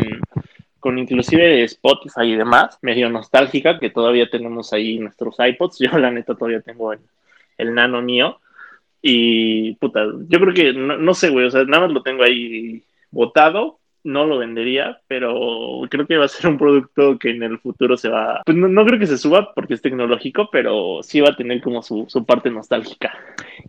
con inclusive Spotify y demás. Medio nostálgica, que todavía tenemos ahí nuestros iPods. Yo, la neta, todavía tengo el, el nano mío. Y, puta, yo creo que, no, no sé, güey, o sea, nada más lo tengo ahí botado. No lo vendería, pero creo que va a ser un producto que en el futuro se va. Pues no, no creo que se suba porque es tecnológico, pero sí va a tener como su, su parte nostálgica.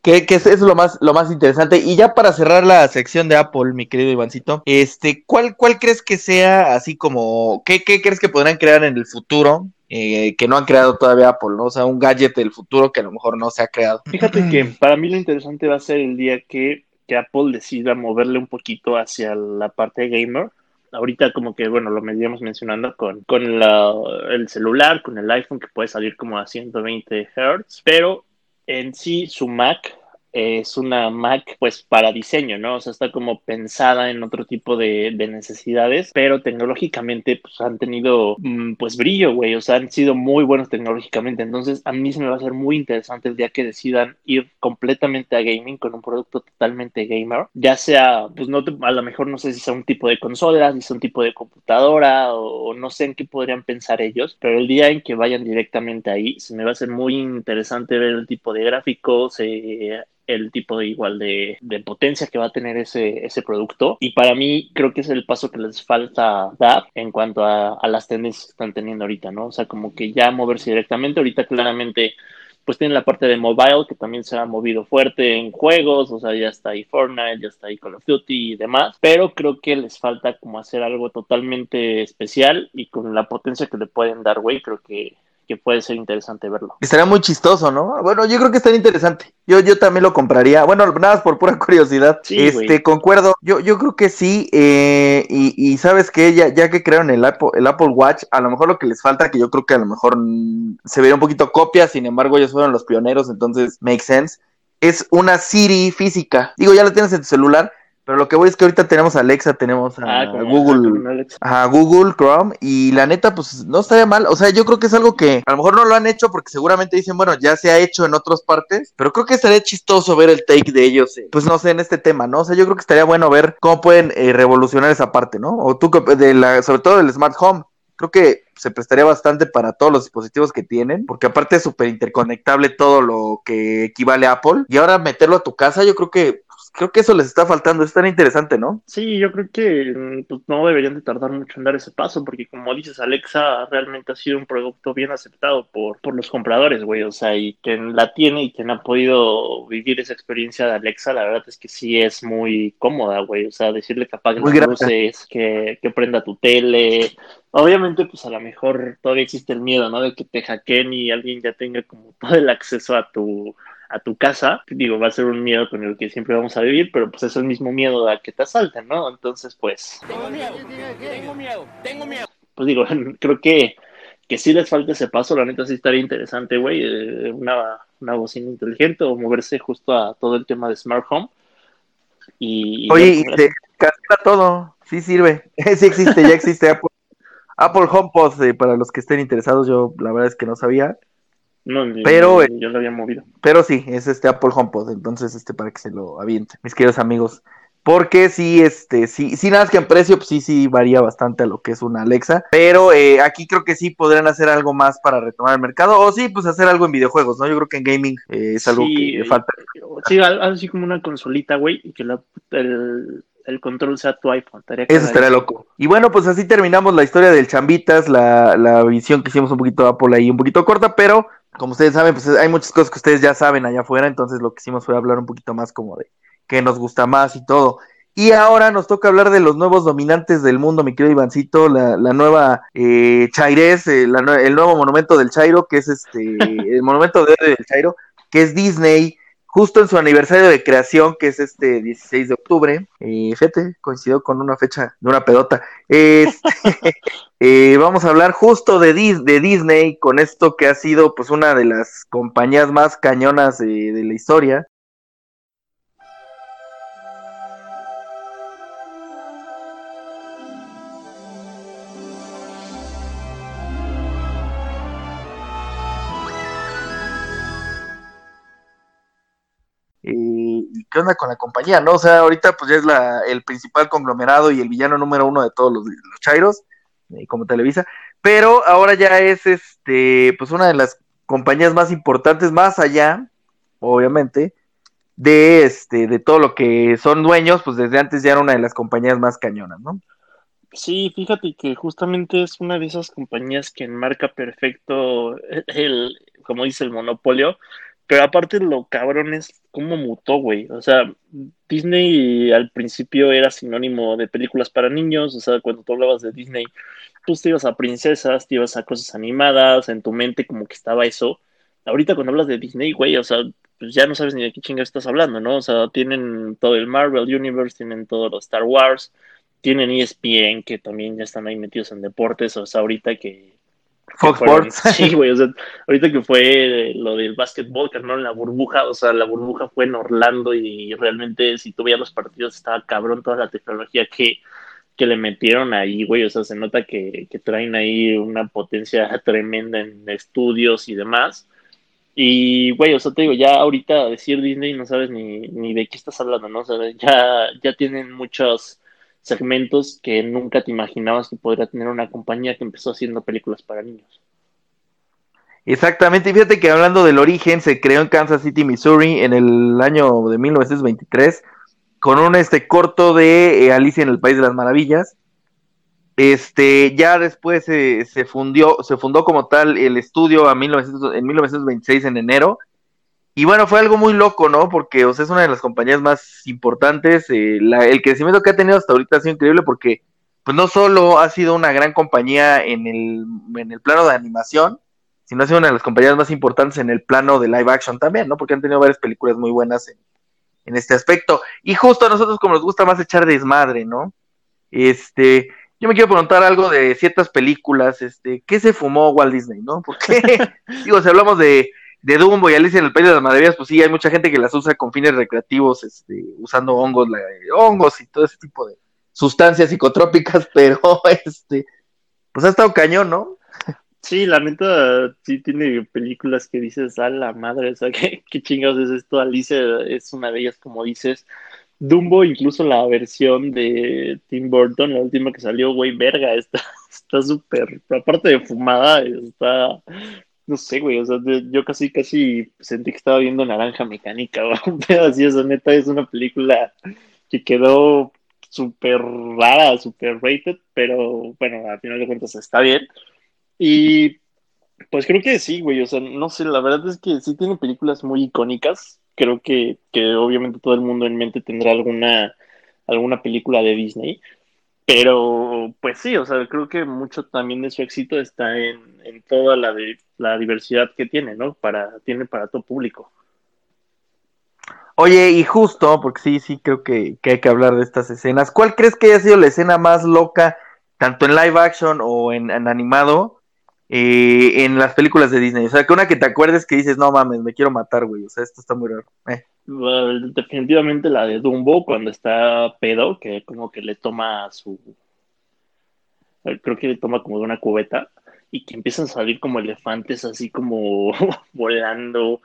Que, que es, es lo más, lo más interesante. Y ya para cerrar la sección de Apple, mi querido Ivancito, este, ¿cuál, cuál crees que sea así como, qué, qué crees que podrán crear en el futuro? eh, que no han creado todavía Apple, ¿no? O sea, un gadget del futuro que a lo mejor no se ha creado. Fíjate que para mí lo interesante va a ser el día que, que Apple decida moverle un poquito hacia la parte gamer. Ahorita como que, bueno, lo veníamos mencionando con, con el celular, con el iPhone que puede salir como a 120 Hz, pero en sí su Mac es una Mac pues para diseño, ¿no? O sea, está como pensada en otro tipo de, de necesidades, pero tecnológicamente pues han tenido mm, pues brillo, güey, o sea, han sido muy buenos tecnológicamente, entonces a mí se me va a hacer muy interesante el día que decidan ir completamente a gaming con un producto totalmente gamer, ya sea, pues no, a lo mejor no sé si sea un tipo de consola, si sea un tipo de computadora o, o no sé en qué podrían pensar ellos, pero el día en que vayan directamente ahí, se me va a hacer muy interesante ver el tipo de gráficos, eh, el tipo de igual de, de potencia que va a tener ese, ese producto. Y para mí creo que es el paso que les falta dar en cuanto a, a las tendencias que están teniendo ahorita, ¿no? O sea, como que ya moverse directamente. Ahorita claramente pues tienen la parte de mobile que también se ha movido fuerte en juegos, o sea, ya está ahí Fortnite, ya está ahí Call of Duty y demás, pero creo que les falta como hacer algo totalmente especial y con la potencia que le pueden dar, güey, creo que, que puede ser interesante verlo. Estaría muy chistoso, ¿no? Bueno, yo creo que estaría interesante. Yo, yo también lo compraría. Bueno, nada más por pura curiosidad. Sí, este, concuerdo. Yo, yo creo que sí. eh, y, y sabes que ya, ya que crearon el Apple, el Apple Watch, a lo mejor lo que les falta, que yo creo que a lo mejor mm, se vería un poquito copia, sin embargo, ellos fueron los pioneros, entonces make sense. Es una Siri física. Digo, ya la tienes en tu celular, pero lo que voy es que ahorita tenemos a Alexa, tenemos a Ah, Google. a Google Chrome y la neta pues no estaría mal, o sea, yo creo que es algo que a lo mejor no lo han hecho porque seguramente dicen, bueno, ya se ha hecho en otras partes, pero creo que estaría chistoso ver el take de ellos, eh, pues no sé, en este tema, ¿no? O sea, yo creo que estaría bueno ver cómo pueden eh, revolucionar esa parte, ¿no? O tú, de la, sobre todo del Smart Home. Creo que se prestaría bastante para todos los dispositivos que tienen, porque aparte es súper interconectable todo lo que equivale a Apple. Y ahora meterlo a tu casa, yo creo que creo que eso les está faltando. Es tan interesante, ¿no? Sí, yo creo que mm, pues, no deberían de tardar mucho en dar ese paso, porque como dices, Alexa realmente ha sido un producto bien aceptado por, por los compradores, güey, o sea, y quien la tiene y quien ha podido vivir esa experiencia de Alexa, la verdad es que sí es muy cómoda, güey, o sea, decirle que apague las luces, que, que prenda tu tele, obviamente pues a lo mejor todavía existe el miedo, ¿no? De que te hackeen y alguien ya tenga como todo el acceso a tu a tu casa, digo, va a ser un miedo con el que siempre vamos a vivir, pero pues es el mismo miedo a que te asalten, ¿no? Entonces, pues, Tengo miedo, tengo miedo, tengo miedo. pues digo, creo que, que sí les falta ese paso, la neta sí estaría interesante, güey, eh, una, una bocina inteligente o moverse justo a todo el tema de Smart Home. Y, Oye, y se cancela todo, sí sirve, sí existe, ya existe Apple, Apple HomePod, eh, para los que estén interesados, yo la verdad es que no sabía, no, ni- pero, ni- yo lo había movido. pero sí, es este Apple HomePod, entonces este para que se lo avienten, mis queridos amigos, porque sí, este, sí, sí nada más que en precio, pues sí, sí varía bastante a lo que es una Alexa, pero eh, aquí creo que sí podrían hacer algo más para retomar el mercado, o sí, pues hacer algo en videojuegos, ¿no? Yo creo que en gaming eh, es algo Sí, que falta. Sí, algo así como una consolita, güey, y que la- el, el control sea tu iPhone. Estaría Eso estaría loco. Y bueno, pues así terminamos la historia del Chambitas, la, la visión que hicimos un poquito de Apple ahí, un poquito corta, pero como ustedes saben, pues hay muchas cosas que ustedes ya saben allá afuera, entonces lo que hicimos fue hablar un poquito más como de qué nos gusta más y todo. Y ahora nos toca hablar de los nuevos dominantes del mundo, mi querido Ivancito, la, la nueva eh, Chairés, eh, la el nuevo monumento del Chairo, que es este, el monumento de del Chairo, que es Disney, justo en su aniversario de creación, que es este 16 de octubre. Eh, fíjate, coincidió con una fecha de una pedota. Este, eh, vamos a hablar justo de, Dis- de Disney, con esto que ha sido pues una de las compañías más cañonas de, de la historia. ¿Y qué onda con la compañía, no? O sea, ahorita pues ya es la, el principal conglomerado y el villano número uno de todos los, los Chairos, eh, como Televisa, pero ahora ya es este, pues una de las compañías más importantes, más allá, obviamente, de este, de todo lo que son dueños, pues desde antes ya era una de las compañías más cañonas, ¿no? Sí, fíjate que justamente es una de esas compañías que enmarca perfecto el, como dice, el monopolio, pero aparte lo cabrón es cómo mutó, güey. O sea, Disney al principio era sinónimo de películas para niños, o sea, cuando tú hablabas de Disney, pues te ibas a princesas, te ibas a cosas animadas, en tu mente como que estaba eso. Ahorita cuando hablas de Disney, güey, o sea, pues ya no sabes ni de qué chingados estás hablando, ¿no? O sea, tienen todo el Marvel Universe, tienen todo lo Star Wars, tienen ESPN, que también ya están ahí metidos en deportes, o sea, ahorita que... Fox fueron- Sports. Sí, güey, o sea, ahorita que fue lo del básquetbol, que armaron la burbuja, o sea, la burbuja fue en Orlando y realmente si tú veías los partidos estaba cabrón toda la tecnología que, que le metieron ahí, güey, o sea, se nota que, que traen ahí una potencia tremenda en estudios y demás. Y, güey, o sea, te digo, ya ahorita decir Disney no sabes ni, ni de qué estás hablando, ¿no? O sea, ya, ya tienen muchos segmentos que nunca te imaginabas que podría tener una compañía que empezó haciendo películas para niños. Exactamente, y fíjate que hablando del origen, se creó en Kansas City, Missouri, en el año de 1923, con un este corto de eh, Alicia en el País de las Maravillas. Este, ya después se, fundió, se fundó como tal el estudio a 1900 en 1926 en enero. Y bueno, fue algo muy loco, ¿no? Porque o sea, es una de las compañías más importantes. eh, la- el crecimiento que ha tenido hasta ahorita ha sido increíble porque, pues no solo ha sido una gran compañía en el, en el plano de animación, sino ha sido una de las compañías más importantes en el plano de live action también, ¿no? Porque han tenido varias películas muy buenas en, en este aspecto. Y justo a nosotros como nos gusta más echar desmadre, ¿no? Este, yo me quiero preguntar algo de ciertas películas, este, ¿qué se fumó Walt Disney, no? Porque, digo, si hablamos de, de Dumbo y Alicia en el País de las Maravillas, pues sí, hay mucha gente que las usa con fines recreativos, este, usando hongos, hongos y todo ese tipo de sustancias psicotrópicas, pero, este, pues ha estado cañón, ¿no? Sí, la neta, sí tiene películas que dices, a la madre, o sea, ¿qué, chingados es esto? Alicia es una de ellas, como dices. Dumbo, incluso la versión de Tim Burton, la última que salió, güey, verga, está está súper, aparte de fumada, está, no sé, güey, o sea, yo casi, casi sentí que estaba viendo Naranja Mecánica, un pedo así, o sea, neta, es una película que quedó súper rara, súper rated, pero bueno, al final de cuentas está bien. Y pues creo que sí, güey, o sea, no sé, la verdad es que sí tiene películas muy icónicas. Creo que, que obviamente todo el mundo en mente tendrá alguna, alguna película de Disney. Pero, pues sí, o sea, creo que mucho también de su éxito está en, en toda la, de, la diversidad que tiene, ¿no? Para, tiene para todo público. Oye, y justo, porque sí, sí, creo que, que hay que hablar de estas escenas. ¿Cuál crees que haya sido la escena más loca, tanto en live action o en, animado, eh, en las películas de Disney? O sea, que una que te acuerdes que dices, no mames, me quiero matar, güey. O sea, esto está muy raro. Eh. Definitivamente la de Dumbo cuando está pedo, que como que le toma su... Creo que le toma como de una cubeta y que empiezan a salir como elefantes así como volando,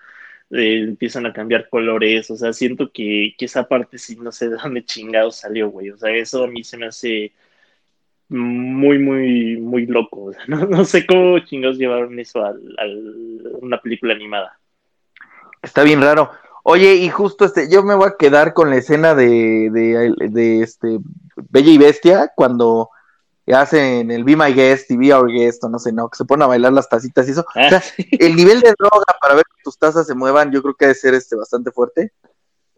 eh, empiezan a cambiar colores, o sea, siento que, que esa parte sí no sé de dónde chingados salió, güey, o sea, eso a mí se me hace muy, muy, muy loco, no, no sé cómo chingados llevaron eso a una película animada. Está bien raro. Oye, y justo este, yo me voy a quedar con la escena de, de, de este Bella y Bestia, cuando hacen el Be My Guest y Be Our Guest, o no sé, no, que se ponen a bailar las tacitas y eso. Ah, O sea, sí. el nivel de droga para ver que tus tazas se muevan, yo creo que debe ser este bastante fuerte,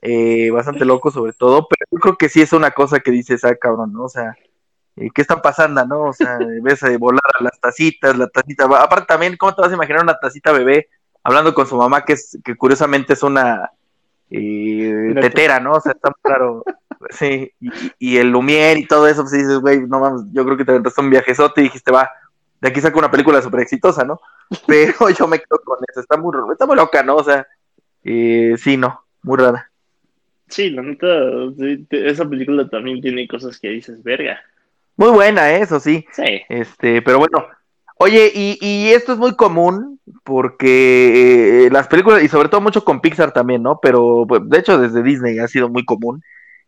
eh, bastante loco sobre todo, pero yo creo que sí es una cosa que dices, ah, cabrón, ¿no? O sea, eh, ¿qué está pasando, no? O sea, ves de volar a las tacitas, la tacita, va- aparte también, ¿cómo te vas a imaginar una tacita bebé hablando con su mamá, que es, que curiosamente es una eh, tetera, ¿no? O sea, está claro. Sí, y, y el Lumière y todo eso, pues dices, güey, no mames, yo creo que te aventaste un viajezote y dijiste, va, de aquí saco una película súper exitosa, ¿no? Pero yo me quedo con eso, está muy, está muy loca, ¿no? O sea, eh, sí, no, muy rara. Sí, la neta, esa película también tiene cosas que dices, verga. Muy buena, ¿eh? eso sí. Sí. Este, pero bueno. Oye, y, y esto es muy común porque eh, las películas, y sobre todo mucho con Pixar también, ¿no? Pero pues, de hecho desde Disney ha sido muy común.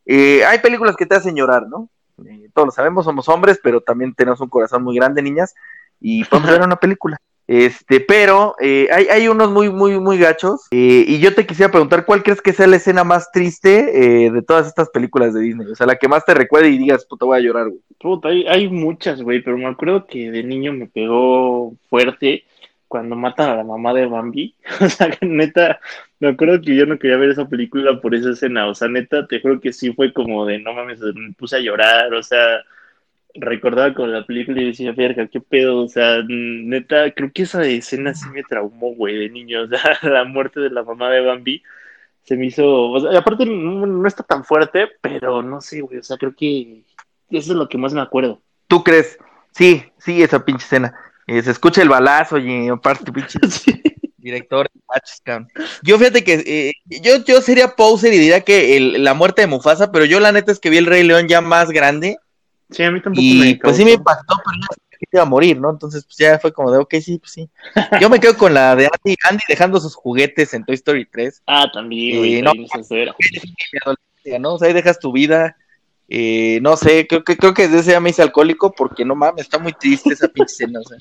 Eh, hay películas que te hacen llorar, ¿no? Eh, todos lo sabemos, somos hombres, pero también tenemos un corazón muy grande, niñas, y podemos ver una película. Este, pero eh, hay, hay unos muy, muy, muy gachos. eh, y yo te quisiera preguntar, ¿cuál crees que sea la escena más triste eh, de todas estas películas de Disney? O sea, la que más te recuerde y digas, puta, voy a llorar, güey. Puta, hay, hay muchas, güey, pero me acuerdo que de niño me pegó fuerte cuando matan a la mamá de Bambi. O sea, neta, me acuerdo que yo no quería ver esa película por esa escena. O sea, neta, te juro que sí fue como de no mames, me puse a llorar. O sea, recordaba con la película y decía, verga, qué pedo. O sea, neta, creo que esa escena sí me traumó, güey, de niño. O sea, la muerte de la mamá de Bambi se me hizo. O sea, aparte, no, no está tan fuerte, pero no sé, güey. O sea, creo que eso es lo que más me acuerdo. ¿Tú crees? Sí, sí, esa pinche escena. Eh, se escucha el balazo y aparte, pinche Sí. director. Yo fíjate que eh, yo, yo sería poser y diría que el- la muerte de Mufasa, pero yo la neta es que vi el Rey León ya más grande Sí, a mí tampoco y me pues sí me impactó, pero ya sabía que iba a morir, ¿no? Entonces pues ya fue como de, ok, sí, pues sí. Yo me quedo con la de Andy, Andy dejando sus juguetes en Toy Story 3. Ah, también, güey, Eh, no. ¿no? O sea, ahí dejas tu vida. eh, no sé, creo que creo que desde ese ya me hice alcohólico porque no mames, está muy triste esa pinche escena, o sea.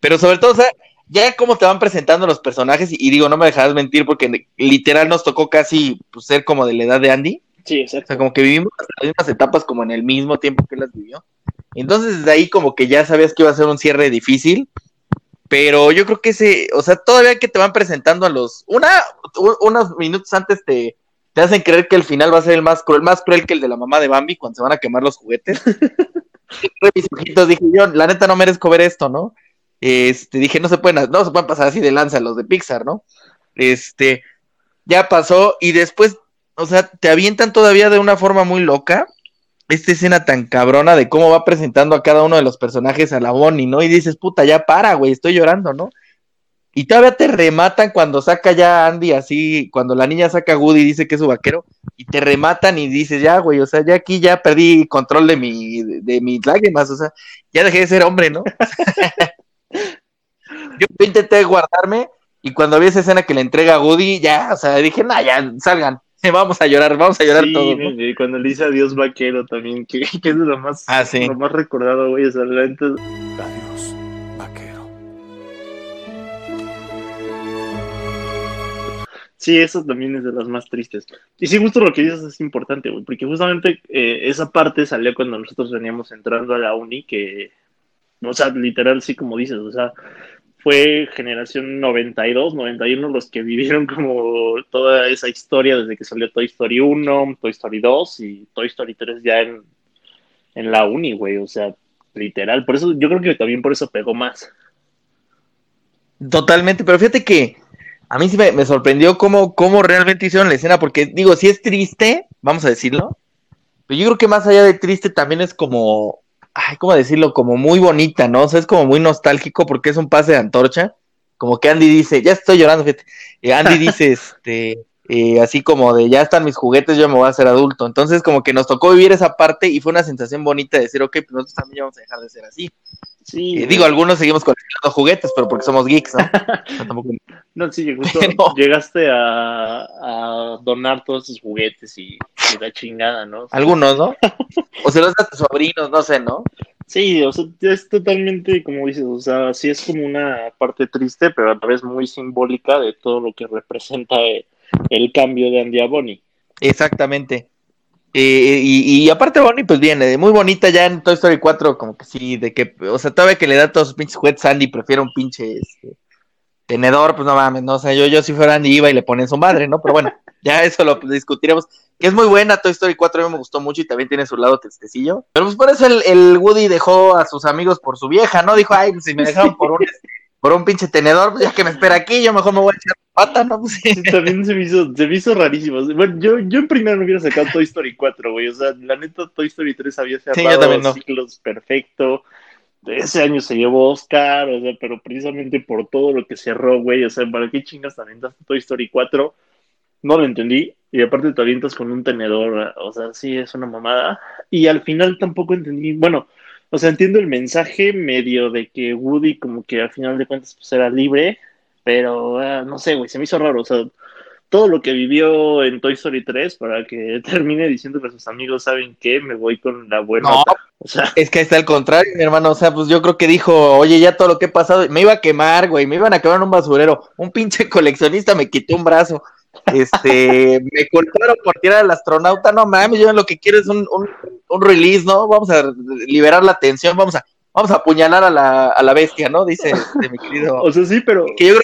Pero sobre todo, o sea, ya como te van presentando los personajes, y, y digo, no me dejarás mentir porque literal nos tocó casi pues, ser como de la edad de Andy. Sí, O exacto. sea, como que vivimos las mismas etapas como en el mismo tiempo que él las vivió. Entonces, desde ahí como que ya sabías que iba a ser un cierre difícil. Pero yo creo que ese, o sea, todavía que te van presentando a los, una, unos minutos antes te, te hacen creer que el final va a ser el más cruel, más cruel que el de la mamá de Bambi cuando se van a quemar los juguetes. Mis ojitos dije yo, la neta no merezco ver esto, ¿no? Este, dije, no se pueden, no se pueden pasar así de lanza los de Pixar, ¿no? Este, ya pasó y después, o sea, te avientan todavía de una forma muy loca esta escena tan cabrona de cómo va presentando a cada uno de los personajes a la Bonnie, ¿no? Y dices, puta, ya para, güey, estoy llorando, ¿no? Y todavía te rematan cuando saca ya Andy así, cuando la niña saca a Woody y dice que es su vaquero, y te rematan y dices, ya, güey, o sea, ya aquí ya perdí control de mi, de, de mis lágrimas, o sea, ya dejé de ser hombre, ¿no? Yo intenté guardarme y cuando vi esa escena que le entrega a Woody, ya, o sea, dije, nah, ya, salgan, vamos a llorar, vamos a llorar Sí, todos, ¿no? güey, cuando le dice adiós vaquero también, que, que es lo más, Ah, sí. lo más recordado, güey. O sea, neta, Adiós, vaquero. Sí, eso también es de las más tristes. Y sí, justo lo que dices es importante, güey, porque justamente eh, esa parte salió cuando nosotros veníamos entrando a la uni, que, o sea, literal, sí, como dices, o sea, fue generación 92, 91 los que vivieron como toda esa historia desde que salió Toy Story 1, Toy Story 2 y Toy Story 3 ya en, en la uni, güey, o sea, literal. Por eso, yo creo que también por eso pegó más. Totalmente, pero fíjate que a mí sí me, me sorprendió cómo, cómo realmente hicieron la escena, porque digo, si es triste, vamos a decirlo, pero yo creo que más allá de triste también es como, ay, ¿cómo decirlo? Como muy bonita, ¿no? O sea, es como muy nostálgico porque es un pase de antorcha, como que Andy dice, ya estoy llorando, fíjate, Eh, Andy dice, este, eh, así como de, ya están mis juguetes, yo me voy a hacer adulto, entonces como que nos tocó vivir esa parte y fue una sensación bonita de decir, ok, pues nosotros también vamos a dejar de ser así. Sí, Eh, digo, algunos seguimos coleccionando juguetes, pero porque somos geeks, ¿no? Tampoco- No, sí, justo Pero- llegaste a, a donar todos tus juguetes y, y la chingada, ¿no? Algunos, ¿no? O se los das a tus sobrinos, no sé, ¿no? Sí, o sea, es totalmente, como dices, o sea, sí es como una parte triste, pero a la vez muy simbólica de todo lo que representa eh, el cambio de Andy a Bonnie. Exactamente. Eh, y, y aparte Bonnie, pues viene, muy bonita ya en Toy Story 4, como que sí, de que, o sea, todavía que le da todos sus pinches juguetes Andy, prefiere un pinche este, tenedor, pues no mames, no, o sea, yo, yo si fuera Andy iba y le ponen su madre, ¿no? Pero bueno, ya eso lo discutiremos, que es muy buena, Toy Story 4 a mí me gustó mucho y también tiene su lado tristecillo, pero pues por eso el, el Woody dejó a sus amigos por su vieja, ¿no? Dijo, ay, pues si me dejaron por un, por un pinche tenedor, pues ya que me espera aquí, yo mejor me voy a echar pata, ¿no? Pues, sí. También se me hizo, se me hizo rarísimo. Bueno, yo, yo en primero no hubiera sacado Toy Story 4, güey. O sea, la neta, Toy Story 3 había cerrado también no. ciclos perfecto. Ese año se llevó Oscar, o sea, pero precisamente por todo lo que cerró, güey. O sea, ¿para qué chingas te aventaste Toy Story 4? No lo entendí. Y aparte te avientas con un tenedor, o sea, sí, es una mamada. Y al final tampoco entendí, bueno, o sea, entiendo el mensaje medio de que Woody como que al final de cuentas pues era libre, pero ah, no sé, güey, se me hizo raro, o sea, todo lo que vivió en Toy Story 3 para que termine diciendo que sus amigos saben que me voy con la buena. No. O sea, Es que está al contrario, mi hermano. O sea, pues yo creo que dijo, oye, ya todo lo que he pasado, me iba a quemar, güey, me iban a quemar en un basurero. Un pinche coleccionista me quitó un brazo. Este, me culparon por tirar al astronauta. No mames, yo lo que quiero es un, un, un release, ¿no? Vamos a liberar la tensión, vamos a, vamos a apuñalar a la, a la bestia, ¿no? Dice este, mi querido. o sea, sí, pero, Que yo creo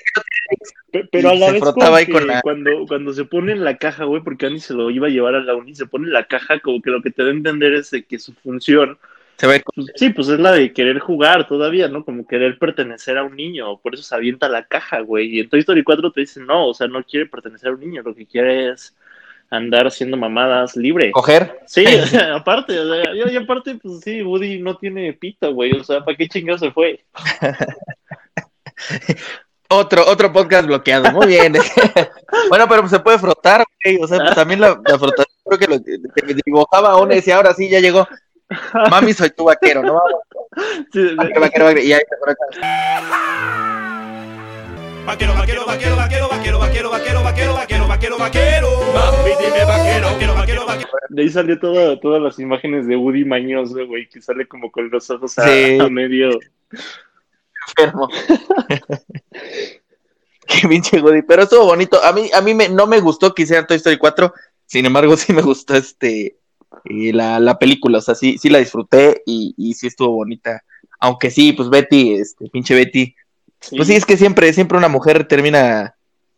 que pero a la vez como ahí que con la- cuando, cuando se pone en la caja, güey, porque Andy se lo iba a llevar a la uni, se pone en la caja, como que lo que te da a entender es de que su función se ve. Sí, pues es la de querer jugar todavía, ¿no? Como querer pertenecer a un niño, por eso se avienta la caja, güey. Y en Toy Story 4 te dicen, no, o sea, no quiere pertenecer a un niño, lo que quiere es andar haciendo mamadas libre. Coger. Sí, aparte, o sea, y, y aparte, pues sí, Woody no tiene pito, güey, o sea, ¿para qué chingados se fue? Otro, otro podcast bloqueado, muy bien. bueno, pero pues se puede frotar, güey. O sea, pues también la, la frotación, creo que lo que dibujaba uno y decía, ahora sí, ya llegó. Mami, soy tu vaquero, ¿no? Sí, Vaquero, vaquero, vaquero, y ahí se frota. Vaquero, vaquero, vaquero, vaquero, vaquero, vaquero, vaquero, vaquero, vaquero, vaquero, vaquero. Mami, dime vaquero, vaquero, vaquero, vaquero. de ahí salió toda, todas las imágenes de Woody mañoso, güey, que sale como con los ojos a, Sí. a medio. enfermo. Qué pinche Woody. Pero estuvo bonito. A mí, a mí me, no me gustó que hicieran Toy Story 4. Sin embargo, sí me gustó este eh, la, la película. O sea, sí, sí la disfruté y, y sí estuvo bonita. Aunque sí, pues Betty, este, pinche Betty. Pues sí, es que siempre, siempre una mujer termina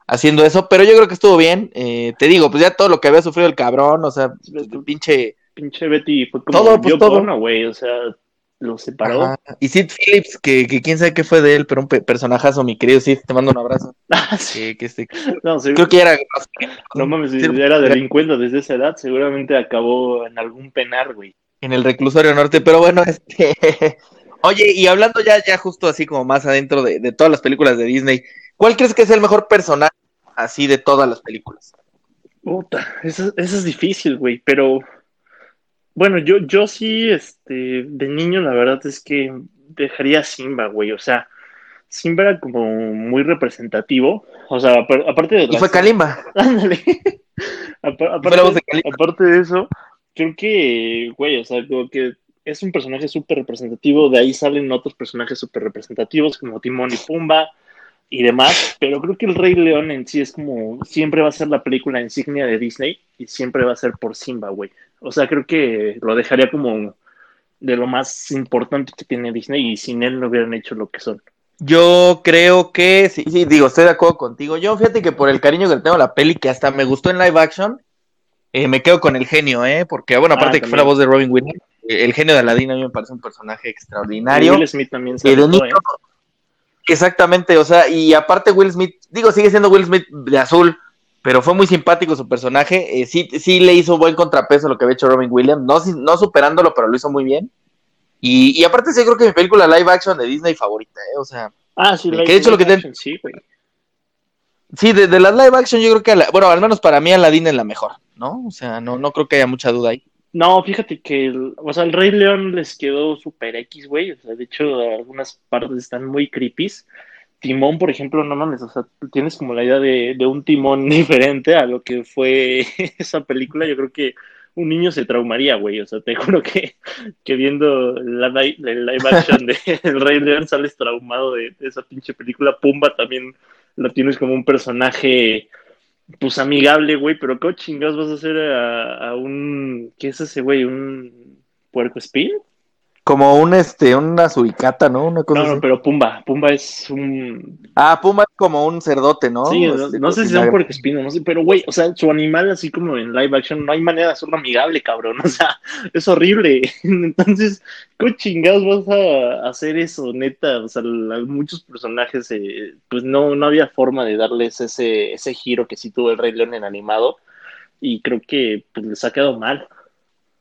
haciendo eso, pero yo creo que estuvo bien. Eh, te digo, pues ya todo lo que había sufrido el cabrón, o sea, pinche. Pinche Betty fue como Todo, pues, todo. Güey, o sea, lo separó. Ajá. Y Sid Phillips, que, que quién sabe qué fue de él, pero un pe- personajazo, mi querido Sid, te mando un abrazo. Ah, sí. Que, que este, No, sí, creo que era. no mames, si Sí, era delincuente desde esa edad, seguramente acabó en algún penar, güey. en el reclusorio norte, pero bueno, este. Oye, y hablando ya, ya justo así como más adentro de, de todas las películas de Disney, ¿cuál crees que es el mejor personaje así de todas las películas? Puta, eso, eso es difícil, güey, pero bueno, yo, yo sí, este, de niño la verdad es que dejaría a Simba, güey, o sea, Simba era como muy representativo, o sea, apar- aparte de... Y fue Kalimba. Ándale. Aparte, aparte de eso, creo que, güey, o sea, como que es un personaje súper representativo, de ahí salen otros personajes súper representativos como Timón y Pumba y demás, pero creo que el Rey León en sí es como, siempre va a ser la película insignia de Disney y siempre va a ser por Simba, güey. O sea, creo que lo dejaría como de lo más importante que tiene Disney y sin él no hubieran hecho lo que son. Yo creo que, sí, sí, digo, estoy de acuerdo contigo. Yo, fíjate que por el cariño que le tengo a la peli, que hasta me gustó en live action, eh, me quedo con el genio, ¿eh? Porque, bueno, Ah, aparte de que fue la voz de Robin Williams, eh, el genio de Aladdin a mí me parece un personaje Y extraordinario. Will Smith también se Y niño, ¿eh? exactamente, o sea, y aparte Will Smith, digo, sigue siendo Will Smith de azul, pero fue muy simpático su personaje. eh, sí, sí le hizo buen contrapeso a lo que había hecho Robin Williams, no, no superándolo, pero lo hizo muy bien. Y, y aparte, sí creo que mi película live action de Disney favorita, ¿eh? O sea, Ah, sí, Que live- lo que live action, Sí, güey. Sí, de, de las live action yo creo que, la- bueno, al menos para mí Aladdin es la mejor, ¿no? O sea, no, no creo que haya mucha duda ahí. No, fíjate que, el- o sea, el Rey León les quedó super X, güey. O sea, de hecho, algunas partes están muy creepies. Timón, por ejemplo, no mames, o sea, tienes como la idea de, de un timón diferente a lo que fue esa película. Yo creo que un niño se traumaría, güey. O sea, te juro que, que viendo la, la live action de El Rey León sales traumado de, esa pinche película. Pumba también lo tienes como un personaje pues amigable, güey, pero ¿qué chingados vas a hacer a, a un, ¿qué es ese güey? ¿Un puerco espín? Como un este, una suricata, ¿no? Una cosa No, no, así. pero Pumba, Pumba es un, Ah, Puma es como un cerdote, ¿no? sí, no, Este, no sé si sea un vinagre. puerco espín, no sé, pero güey, o sea, su animal así como en live action, no hay manera de hacerlo amigable, cabrón, o sea, es horrible, entonces, ¿qué chingados vas a hacer eso, neta? O sea, la- muchos personajes, eh, pues no, no había forma de darles ese, ese giro que sí tuvo el Rey León en animado, y creo que pues les ha quedado mal.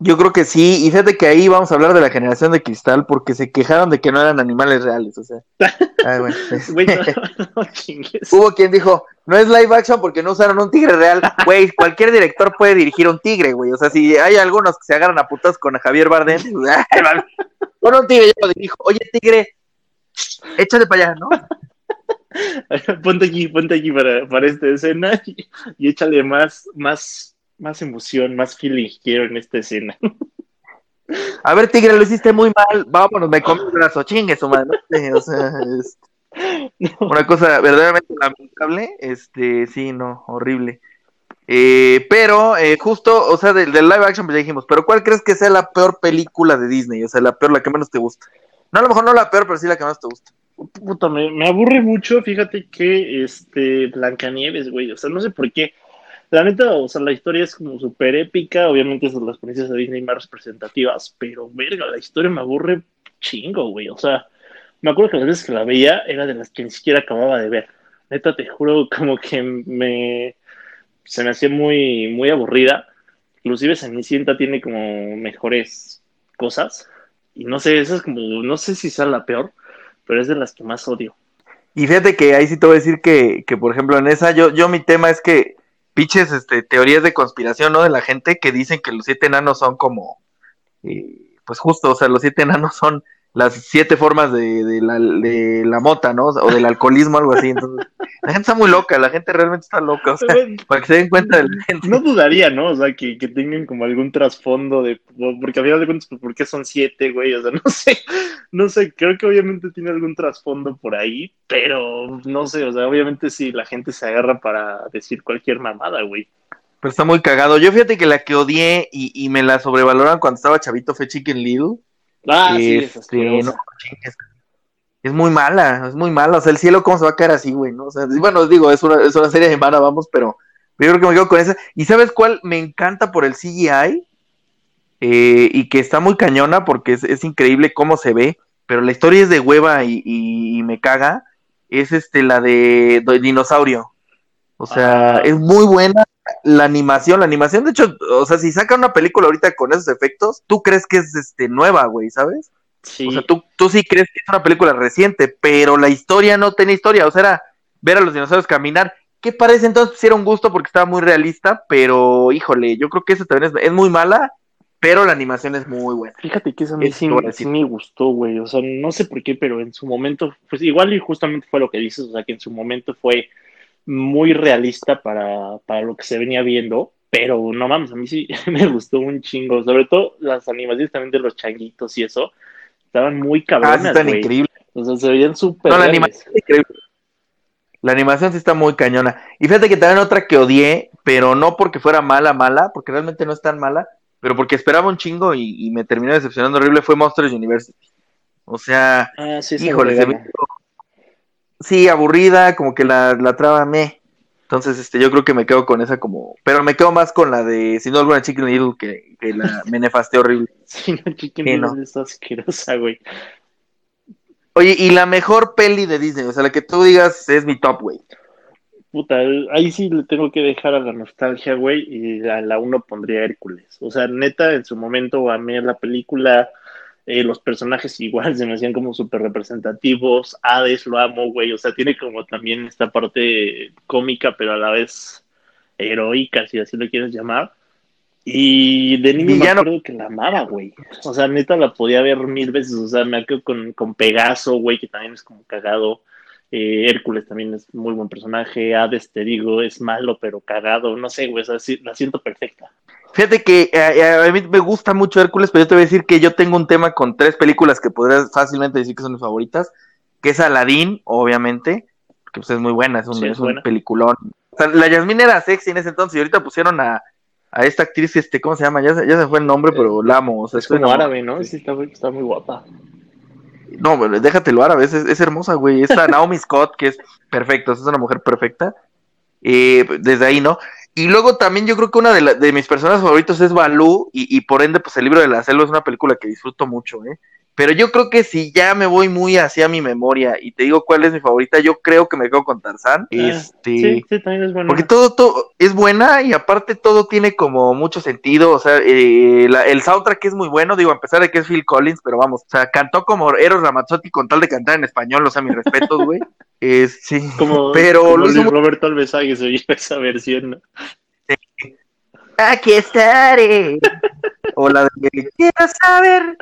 Yo creo que sí, y fíjate que ahí vamos a hablar de la generación de cristal porque se quejaron de que no eran animales reales, o sea. Ay, bueno, es- Güey, no, no chingues. Hubo quien dijo, no es live action porque no usaron un tigre real. Güey, cualquier director puede dirigir un tigre, güey. O sea, si hay algunos que se agarran a putas con Javier Bardem, pues, con un tigre yo lo dirijo. Oye, tigre, échate para allá, ¿no? Ponte aquí, ponte aquí para, para esta escena y, y échale más, más, más emoción, más feeling quiero en esta escena. A ver, tigre, lo hiciste muy mal. Vámonos, me comí el brazo, chingue su madre. O sea, es una cosa verdaderamente lamentable. Este, sí, no, horrible. Eh, pero, eh, justo, o sea, del, del live action, pues ya dijimos, pero ¿cuál crees que sea la peor película de Disney? O sea, la peor, la que menos te gusta. No, a lo mejor no la peor, pero sí la que más te gusta. Puta, me, me aburre mucho, fíjate que este Blancanieves, güey, o sea, no sé por qué. La neta, o sea, la historia es como súper épica, obviamente son las princesas de Disney más representativas, pero verga, la historia me aburre chingo, güey, o sea, me acuerdo que las veces que la veía era de las que ni siquiera acababa de ver. Neta, te juro, como que me se me hacía muy, muy aburrida. Inclusive Cenicienta tiene como mejores cosas. Y no sé, esa es como, no sé si sea la peor, pero es de las que más odio. Y fíjate que ahí sí te voy a decir que, que por ejemplo, en esa, yo, yo mi tema es que pinches este, teorías de conspiración, ¿no? De la gente que dicen que los siete enanos son como, eh, pues justo, o sea, los siete enanos son las siete formas de, de, la, de la mota, ¿no? O del alcoholismo, algo así. Entonces, la gente está muy loca, la gente realmente está loca, o sea, para que se den cuenta de la gente. No dudaría, ¿no? O sea, que, que tengan como algún trasfondo de, porque a final de cuentas, pues, ¿por qué son siete, güey? O sea, no sé, no sé, creo que obviamente tiene algún trasfondo por ahí, pero no sé, o sea, obviamente sí, la gente se agarra para decir cualquier mamada, güey. Pero está muy cagado. Yo fíjate que la que odié y, y me la sobrevaloraron cuando estaba chavito fue Chicken Little. Ah, sí, Este, no. Es muy mala, es muy mala. O sea, el cielo, ¿cómo se va a caer así, güey? ¿no? O sea, bueno, digo, es una, es una serie de mana, vamos, pero yo creo que me quedo con esa. ¿Y sabes cuál me encanta por el CGI? Eh, y que está muy cañona porque es, es increíble cómo se ve, pero la historia es de hueva y, y- y me caga. Es este, la de, de dinosaurio. O sea, Ah. es muy buena la animación. La animación, de hecho, o sea, si saca una película ahorita con esos efectos, tú crees que es este, nueva, güey, ¿sabes? Sí, O sea, tú, tú sí crees que es una película reciente, pero la historia no tenía historia. O sea, era ver a los dinosaurios caminar. ¿Qué parece entonces? Sí era un gusto porque estaba muy realista, pero híjole, yo creo que esa también es, es muy mala, pero la animación es muy buena. Fíjate que eso a mí Eso sí, sí me gustó, güey. O sea, no sé por qué, pero en su momento, pues igual y justamente fue lo que dices, o sea, que en su momento fue muy realista para, para lo que se venía viendo, pero no mames, a mí sí me gustó un chingo. Sobre todo las animaciones también de los changuitos y eso, estaban muy Ah, cabronas, están güey. increíbles. O sea, se veían súper No, la animación es increíble. La animación sí está muy cañona. Y fíjate que también otra que odié, pero no porque fuera mala, mala, porque realmente no es tan mala, pero porque esperaba un chingo y, y me terminó decepcionando horrible, fue Monsters University. O sea, Ah, sí, híjole, se me hizo- sí, aburrida, como que la, la traba me. Entonces, este, yo creo que me quedo con esa como, pero me quedo más con la de Sin duda alguna Chicken Little que, que la me nefasté horrible. Sí, no, Chicken Sí, Little no. es asquerosa, güey. Oye, y la mejor peli de Disney, o sea, la que tú digas es mi top, güey. Puta, ahí sí le tengo que dejar a la nostalgia, güey, y a la uno pondría Hércules. O sea, neta, en su momento a mí la película, eh, los personajes igual se me hacían como súper representativos. Hades lo amo, güey. O sea, tiene como también esta parte cómica, pero a la vez heroica, si así lo quieres llamar. Y de niño me acuerdo que la amaba, güey. O sea, neta la podía ver mil veces. O sea, me acuerdo con, con Pegaso, güey, que también es como cagado. Eh, Hércules también es muy buen personaje. Hades, te digo, es malo, pero cagado. No sé, güey, o sea, sí, la siento perfecta. Fíjate que eh, eh, a mí me gusta mucho Hércules, pero yo te voy a decir que yo tengo un tema con tres películas que podrías fácilmente decir que son mis favoritas, que es Aladdin, obviamente, que pues es muy buena, es un, Sí, es un peliculón O sea, la Yasmín era sexy en ese entonces y ahorita pusieron a, a esta actriz, este, ¿cómo se llama? Ya se, ya se fue el nombre, pero la amo. O sea, Es como enamorado. árabe, ¿no? Sí, está, muy- está muy guapa. No, déjatelo árabe, es, es hermosa, güey. Esta Naomi Scott, que es perfecta, es una mujer perfecta. Eh, desde ahí, ¿no? Y luego también yo creo que una de, la- de mis personajes favoritos es Balú, y, y por ende, pues el libro de la selva es una película que disfruto mucho, ¿eh? Pero yo creo que si ya me voy muy hacia mi memoria y te digo cuál es mi favorita, yo creo que me quedo con Tarzán. Ah, este, Sí, sí, también es bueno. porque todo, todo es buena y aparte todo tiene como mucho sentido. O sea, eh, la- el soundtrack es muy bueno, digo, a pesar de que es Phil Collins, pero vamos, o sea, cantó como Eros Ramazzotti con tal de cantar en español, o sea, mis respetos, güey. Eh, sí, Como, pero como Luis Roberto Alvesague se oye esa versión, ¿no? Aquí estaré. O la de Quiero saber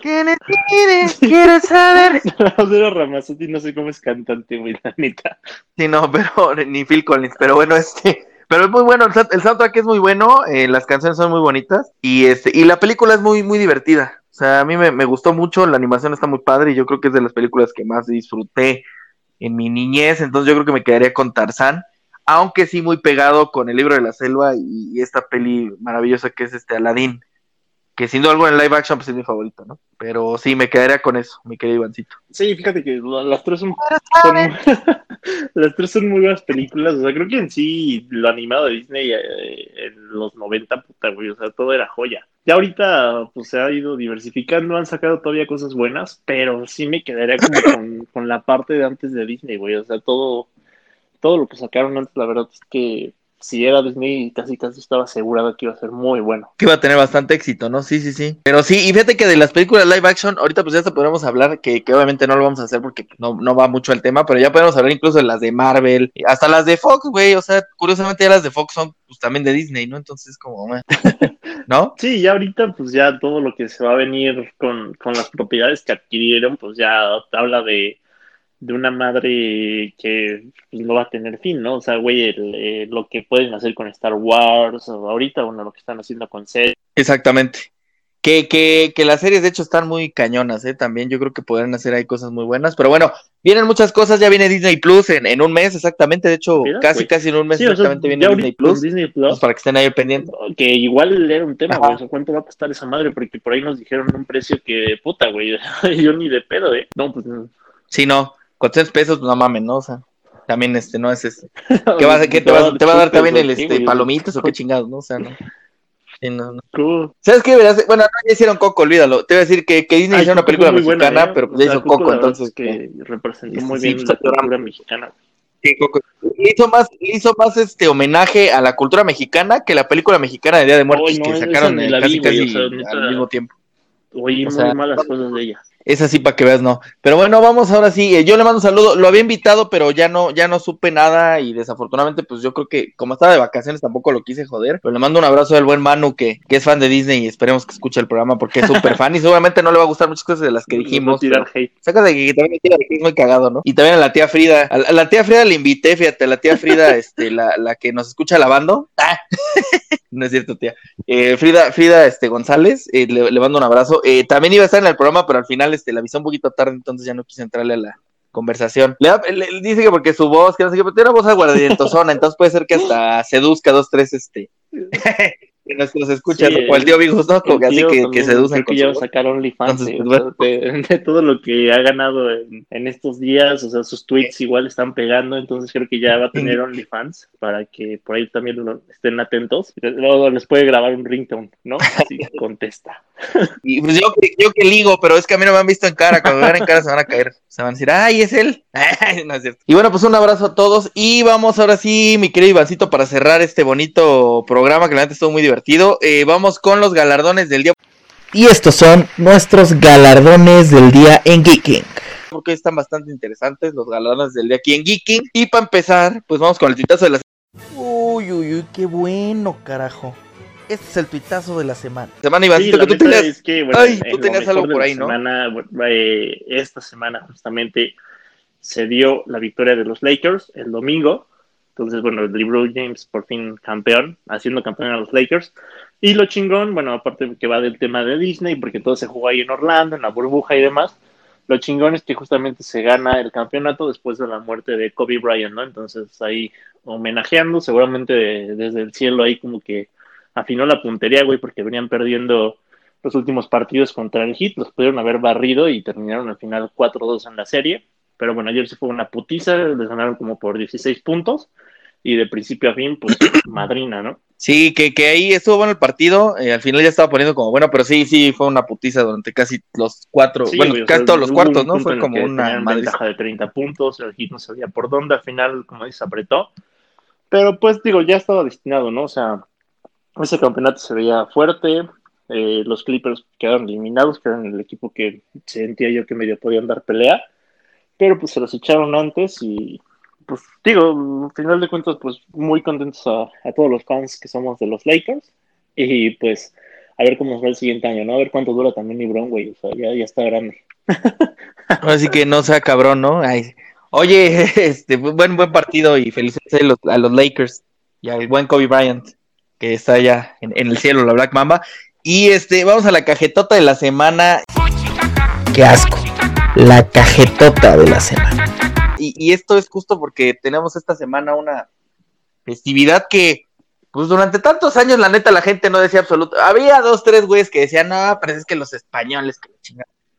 quién es quién, quiero saber. Cero Ramazzotti no sé cómo es cantante, güey, la neta. Sí, no, pero ni Phil Collins, pero bueno, este, pero es muy bueno, el, sound- el soundtrack es muy bueno, eh, las canciones son muy bonitas y este, y la película es muy, muy divertida. O sea, a mí me, me gustó mucho, la animación está muy padre y yo creo que es de las películas que más disfruté en mi niñez, entonces yo creo que me quedaría con Tarzán, aunque sí muy pegado con el libro de la selva y, y esta peli maravillosa que es este Aladdin, que sin duda alguna en live action pues es mi favorito, ¿no? Pero sí, me quedaría con eso, mi querido Ivancito. Sí, fíjate que la- las tres son, son- las tres son muy buenas películas. O sea, creo que en sí lo animado de Disney eh, en los 90, puta, güey, o sea, todo era joya. Ya ahorita pues se ha ido diversificando, han sacado todavía cosas buenas, pero sí me quedaría como con, con la parte de antes de Disney, güey. O sea, todo, todo lo que sacaron antes, la verdad es que si era Disney, casi casi estaba asegurado que iba a ser muy bueno. que iba a tener bastante éxito, ¿no? Sí, sí, sí. Pero sí, y fíjate que de las películas live action, ahorita pues ya hasta podemos hablar, que, que obviamente no lo vamos a hacer porque no, no va mucho el tema, pero ya podemos hablar incluso de las de Marvel, hasta las de Fox, güey, o sea, curiosamente ya las de Fox son pues también de Disney, ¿no? Entonces como, ¿no? Sí, ya ahorita pues ya todo lo que se va a venir con, con las propiedades que adquirieron, pues ya habla de, de una madre que pues, no va a tener fin, ¿no? O sea, güey, el, eh, lo que pueden hacer con Star Wars o ahorita, bueno, lo que están haciendo con Cell. Exactamente. Que, que, que las series de hecho están muy cañonas, ¿eh? También yo creo que podrían hacer ahí cosas muy buenas, pero bueno, vienen muchas cosas, ya viene Disney Plus en, en un mes exactamente, de hecho, Mira, casi, casi en un mes Sí, o sea, exactamente viene Disney Plus, Disney pues, Plus, para que estén ahí pendientes. que igual era un tema, güey, o sea, ¿cuánto va a costar esa madre? Porque por ahí nos dijeron un precio que, puta, güey, yo ni de pedo, ¿eh? No, pues no. Sí, no, con 3 pesos, pues, no mames, ¿no? O sea, también este, no es este. ¿Qué, vas, a- qué te, vas- te va a dar también el este, palomitas o qué chingados, no? O sea, no. Sí, no, no. ¿Cómo? ¿Sabes qué? Bueno, no, ya hicieron Coco, olvídalo. Te iba a decir que, que Disney Ay, hizo una película buena, mexicana, ¿eh? pero pues O ya sea, hizo Coco, entonces. es que representó este, muy bien la cultura mexicana. sí, Coco. Hizo más, hizo más este homenaje a la cultura mexicana que la película mexicana de Día de Muertos no, que sacaron ni eh, casi vi, casi o sea, al mismo tiempo. Oí muy malas cosas de ella. Es así para que veas, no. Pero bueno, vamos ahora sí. eh, Yo le mando un saludo. Lo había invitado, pero ya no, ya no supe nada. Y desafortunadamente, pues yo creo que como estaba de vacaciones, tampoco lo quise joder. Pero le mando un abrazo al buen Manu, que, que es fan de Disney, y esperemos que escuche el programa porque es súper fan. Y seguramente no le va a gustar muchas cosas de las que dijimos. tirar hate. Saca de que también me tira que es muy cagado, ¿no? Y también a la tía Frida. A la, a la tía Frida le invité, fíjate, a la tía Frida, este, la, la que nos escucha lavando. Ah. no es cierto, tía. Eh, Frida, Frida este, González, eh, le, le mando un abrazo. Eh, también iba a estar en el programa, pero al final este, la avisó un poquito tarde, entonces ya no quise entrarle a la conversación. Le, dice que porque su voz, que no sé qué, pero tiene una voz aguardientosona, entonces puede ser que hasta seduzca dos, tres, este, que nos escuchan, Sí, o el tío que El así que, que seducen creo que ya va a sacar OnlyFans Entonces, pues, de, de todo lo que ha ganado en, en estos días, o sea, sus tweets igual están pegando, entonces creo que ya va a tener OnlyFans para que por ahí también lo- estén atentos. Luego les puede grabar un ringtone, ¿no? Así contesta. Y pues yo, que- yo que ligo, pero es que a mí no me han visto en cara. Cuando me vean en cara se van a caer. Se van a decir, ay, es él. no es cierto. Y bueno, pues un abrazo a todos. Y vamos ahora sí, mi querido Ivancito, para cerrar este bonito programa que la neta estuvo muy divertido. Eh, vamos con los galardones del día. Y estos son nuestros galardones del día en Geeking. Porque están bastante interesantes los galardones del día aquí en Geeking. Y para empezar, pues vamos con el tuitazo de la Uy, uy, uy, qué bueno, carajo. Este es el tuitazo de la semana. semana, Sí, Ivancito, la que tú tenías. es que, bueno, Ay, tú tenías algo por ahí, ¿no? semana, bueno, eh, esta semana justamente se dio la victoria de los Lakers el domingo. Entonces, bueno, LeBron James por fin campeón, haciendo campeón a los Lakers. Y lo chingón, bueno, aparte que va del tema de Disney, porque todo se jugó ahí en Orlando, en la burbuja y demás, lo chingón es que justamente se gana el campeonato después de la muerte de Kobe Bryant, ¿no? Entonces ahí homenajeando, seguramente de- desde el cielo ahí como que afinó la puntería, güey, porque venían perdiendo los últimos partidos contra el Heat, los pudieron haber barrido y terminaron al final 4-2 en la serie. Pero bueno, ayer se fue una putiza, les ganaron como por 16 puntos y de principio a fin, pues madrina, ¿no? Sí, que, que ahí estuvo bueno el partido, eh, al final ya estaba poniendo como bueno, pero sí, sí, fue una putiza durante casi los cuatro, Sí, bueno, o casi sea, todos los cuartos, ¿no? Fue como una ventaja de 30 puntos, el Heat no sabía por dónde, al final, como dices, apretó. Pero pues digo, ya estaba destinado, ¿no? O sea, ese campeonato se veía fuerte, eh, los Clippers quedaron eliminados, que eran el equipo que sentía yo que medio podían dar pelea, pero pues se los echaron antes y pues digo, al final de cuentas, pues muy contentos a, a todos los fans que somos de los Lakers y pues a ver cómo nos va el siguiente año, ¿no? A ver cuánto dura también LeBron, güey, o sea, ya, ya está grande. Así que no sea cabrón, ¿no? Ay, Oye, este, buen, buen partido y felicidades a los, a los Lakers y al buen Kobe Bryant, que está allá en, en el cielo, la Black Mamba. Y este, vamos a la cajetota de la semana. Qué asco. La cajetota de la semana. Y, y esto es justo porque tenemos esta semana una festividad que, pues durante tantos años, la neta, la gente no decía absoluto. Había dos, tres güeyes que decían, no, pero es que los españoles, que.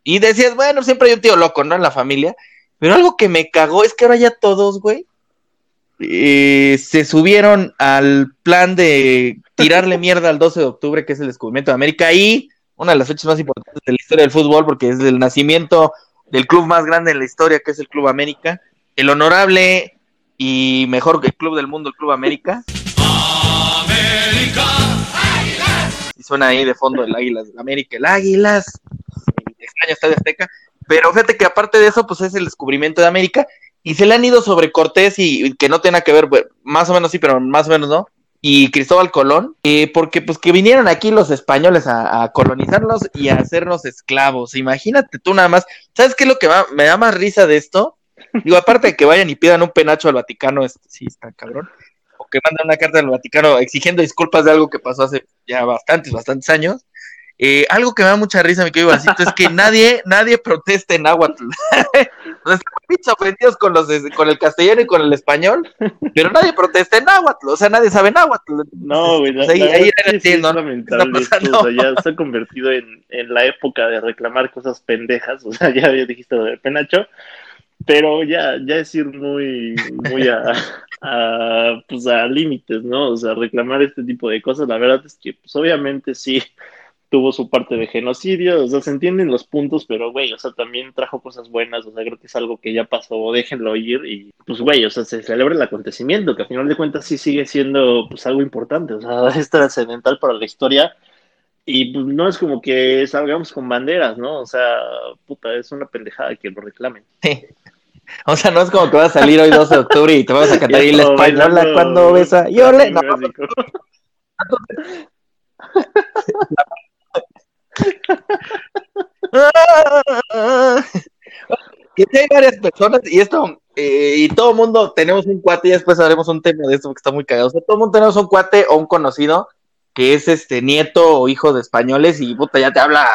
Y decías, bueno, siempre hay un tío loco, ¿no? En la familia. Pero algo que me cagó es que ahora ya todos, güey, eh, se subieron al plan de tirarle mierda al 12 de octubre, que es el descubrimiento de América, y una de las fechas más importantes de la historia del fútbol, porque es el nacimiento del club más grande en la historia, que es el Club América, el honorable y mejor que el club del mundo, el Club América. Y suena ahí de fondo el Águilas del América, el Águilas, extraño Estadio Azteca. Pero fíjate que aparte de eso, pues es el descubrimiento de América. Y se le han ido sobre Cortés y, y que no tenga que ver, bueno, más o menos sí, pero más o menos no. Y Cristóbal Colón, eh, porque pues que vinieron aquí los españoles a, a, colonizarnos y a hacernos esclavos. Imagínate tú nada más. ¿Sabes qué es lo que va, me da más risa de esto? Digo, aparte de que vayan y pidan un penacho al Vaticano, este, sí está cabrón. O que manden una carta al Vaticano exigiendo disculpas de algo que pasó hace ya bastantes, bastantes años. Eh, algo que me da mucha risa, mi querido Vasito, es que nadie, nadie protesta en náhuatl. Están pinches ofendidos con, los, con el castellano y con el español, pero nadie protesta en náhuatl, o sea, nadie sabe náhuatl. No, güey, Pues ahí, ahí es que ¿no? lamentable Está esto, pasando. o sea, ya se ha convertido en, en la época de reclamar cosas pendejas, o sea, ya, ya dijiste lo de penacho, pero ya, ya es ir muy, muy a, a, pues a límites, ¿no? O sea, reclamar este tipo de cosas, la verdad es que, pues obviamente sí tuvo su parte de genocidio, o sea, se entienden los puntos, pero güey, o sea, también trajo cosas buenas, o sea, creo que es algo que ya pasó, déjenlo ir y pues güey, o sea, se celebra el acontecimiento, que a final de cuentas sí sigue siendo pues algo importante, o sea, es trascendental para la historia y pues no es como que salgamos con banderas, ¿no? O sea, puta, es una pendejada que lo reclamen. Sí. O sea, no es como que vas a salir hoy 12 de octubre y te vas a cantar y la española cuando besa. Yo le. No, hay varias personas y esto, eh, y todo el mundo tenemos un cuate, y después haremos un tema de esto porque está muy cagado. O sea, todo el mundo tenemos un cuate o un conocido que es este nieto o hijo de españoles y puta, ya te habla,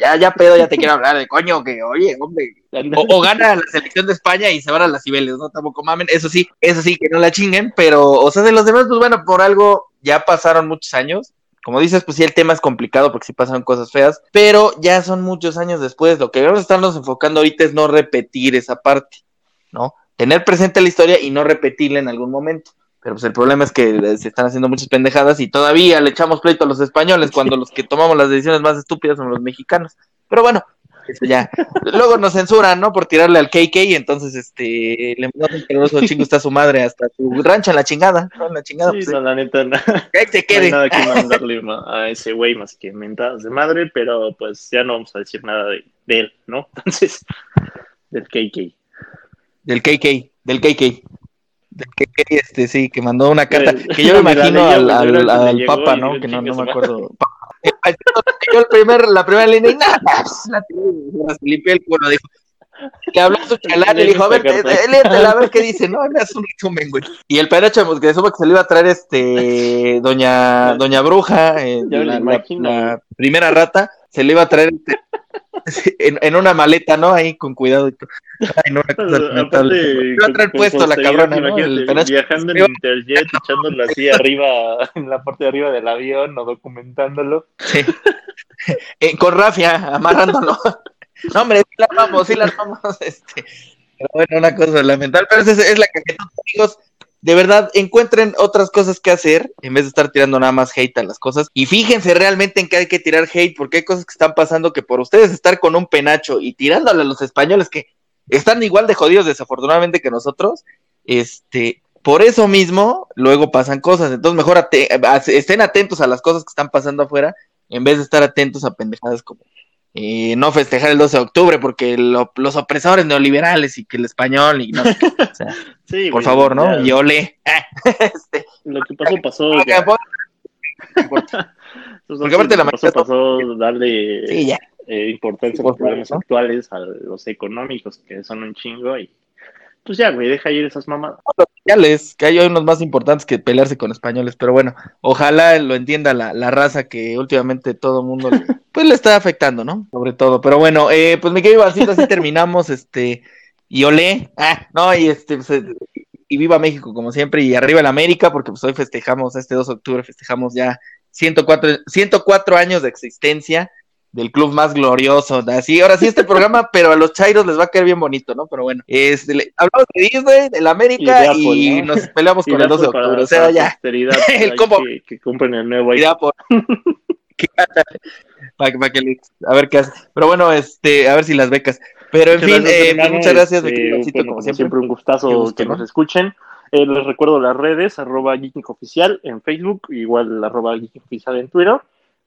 ya, ya pedo, ya te quiero hablar de coño, que oye, hombre, o, o, gana la selección de España y se van a las Cibeles, ¿no? Tampoco mamen, eso sí, eso sí, que no la chinguen, pero, o sea, de los demás, pues bueno, por algo ya pasaron muchos años. Como dices, pues sí, el tema es complicado porque sí pasaron cosas feas, pero ya son muchos años después. Lo que debemos estarnos enfocando ahorita es no repetir esa parte, ¿no? Tener presente la historia y no repetirla en algún momento. Pero pues el problema es que se están haciendo muchas pendejadas y todavía le echamos pleito a los españoles cuando los que tomamos las decisiones más estúpidas son los mexicanos. Pero bueno, eso ya. Luego nos censuran, ¿no? Por tirarle al KK y entonces este le mandamos un caluroso chingo está su madre hasta su rancho en la chingada, ¿no? En la chingada. Sí, pues, no, la neta, no, que se quede. no hay nada que mandarle a ese güey más que mentadas de madre, pero pues ya no vamos a decir nada de, de él, ¿no? Entonces, del KK. Del KK, del KK. Del KK, este, sí, que mandó una carta. El- Que yo me imagino al, al, al Papa, ¿no? Que no, no me acuerdo. El primer, la primera línea y nada, la tiré, se limpió el culo, dijo. Le habló a su chalán y le dijo, a ver, eh, léetela, a ver qué dice, no, me hace un resumen, güey. Y el pedacho, pues, que supo que se le iba a traer este, doña, doña Bruja, eh, la, la- la primera rata, se le iba a traer este, en, en una maleta, ¿no? Ahí con cuidado. y todo. Ay, no, una cosa puesto la cabrona, viajando en Interjet, echándolo así arriba, en la parte de arriba del avión o documentándolo. Sí. Eh, con rafia, amarrándolo. No, hombre, sí la armamos, sí la armamos. Este. Pero bueno, una cosa lamentable. Pero es, es la cajetón, amigos. De verdad, encuentren otras cosas que hacer en vez de estar tirando nada más hate a las cosas. Y fíjense realmente en qué hay que tirar hate, porque hay cosas que están pasando que por ustedes estar con un penacho y tirándole a los españoles que están igual de jodidos desafortunadamente que nosotros, este, por eso mismo luego pasan cosas. Entonces mejor estén atentos a las cosas que están pasando afuera en vez de estar atentos a pendejadas como eh, no festejar el 12 de octubre porque lo- los opresores neoliberales y que el español y no sé qué. O sea, Sí, por güey, favor, ¿no? ya, Y ole. este, Lo que pasó, pasó. porque, aparte la pasó, pasó darle sí, ya. eh, importancia a Por los problemas ¿no? actuales, a los económicos, que son un chingo, y pues ya, güey, deja ir esas mamadas. sociales, que hay unos más importantes que pelearse con españoles, pero bueno, ojalá lo entienda la, la raza que últimamente todo el mundo le- pues le está afectando, ¿no? Sobre todo, pero bueno, eh, pues mi querido Ivancito, así terminamos, este, y olé, ah, no, y este, pues, y viva México como siempre, y arriba el América, porque pues hoy festejamos, este 2 de octubre festejamos ya 104, 104 años de existencia del club más glorioso, así, ahora sí este programa, pero a los chairos les va a caer bien bonito, ¿no? Pero bueno, este, le- hablamos de Disney, del América, Y nos peleamos con el 2 de octubre, o sea, ya, El ahí combo. Que, que compren el nuevo que- para, para que le- a ver qué hace. Pero bueno, este, a ver si las becas. Pero en Muchas fin, gracias, eh, hermano. muchas gracias, Este, querido Ivancito, bueno, como como siempre. un gustazo gusto, que ¿no? nos escuchen. Eh, les recuerdo las redes, arroba Geeking Oficial en Facebook, igual arroba Geeking Oficial en Twitter.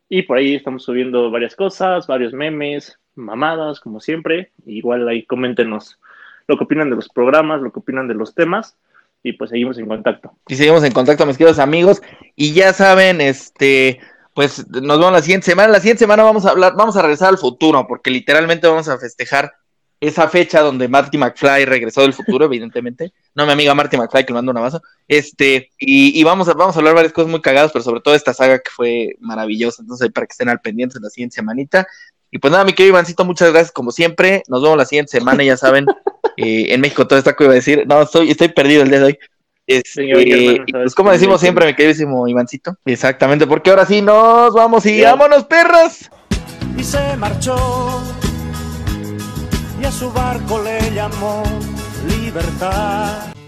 Y por ahí estamos subiendo varias cosas, varios memes, mamadas, como siempre. Igual ahí coméntenos lo que opinan de los programas, lo que opinan de los temas. Y pues seguimos en contacto. Y seguimos en contacto, mis queridos amigos. Y ya saben, este, pues nos vemos la siguiente semana. La siguiente semana vamos a hablar, vamos a regresar al futuro, porque literalmente vamos a festejar esa fecha donde Marty McFly regresó del futuro, evidentemente. No mi amiga Marty McFly, que le mando un abrazo. Este, y, y vamos, a, vamos a hablar varias cosas muy cagadas, pero sobre todo esta saga que fue maravillosa. Entonces, para que estén al pendiente la siguiente semanita. Y pues nada, mi querido Ivancito, muchas gracias como siempre. Nos vemos la siguiente semana, ya saben. eh, en México todo está que iba a decir. No, estoy, estoy perdido el día de hoy. Este, hermano, y sabes pues como decimos siempre, mi queridísimo Ivancito. Exactamente, porque ahora sí nos vamos y Bien. vámonos, perras. y se marchó y a su barco le llamó libertad.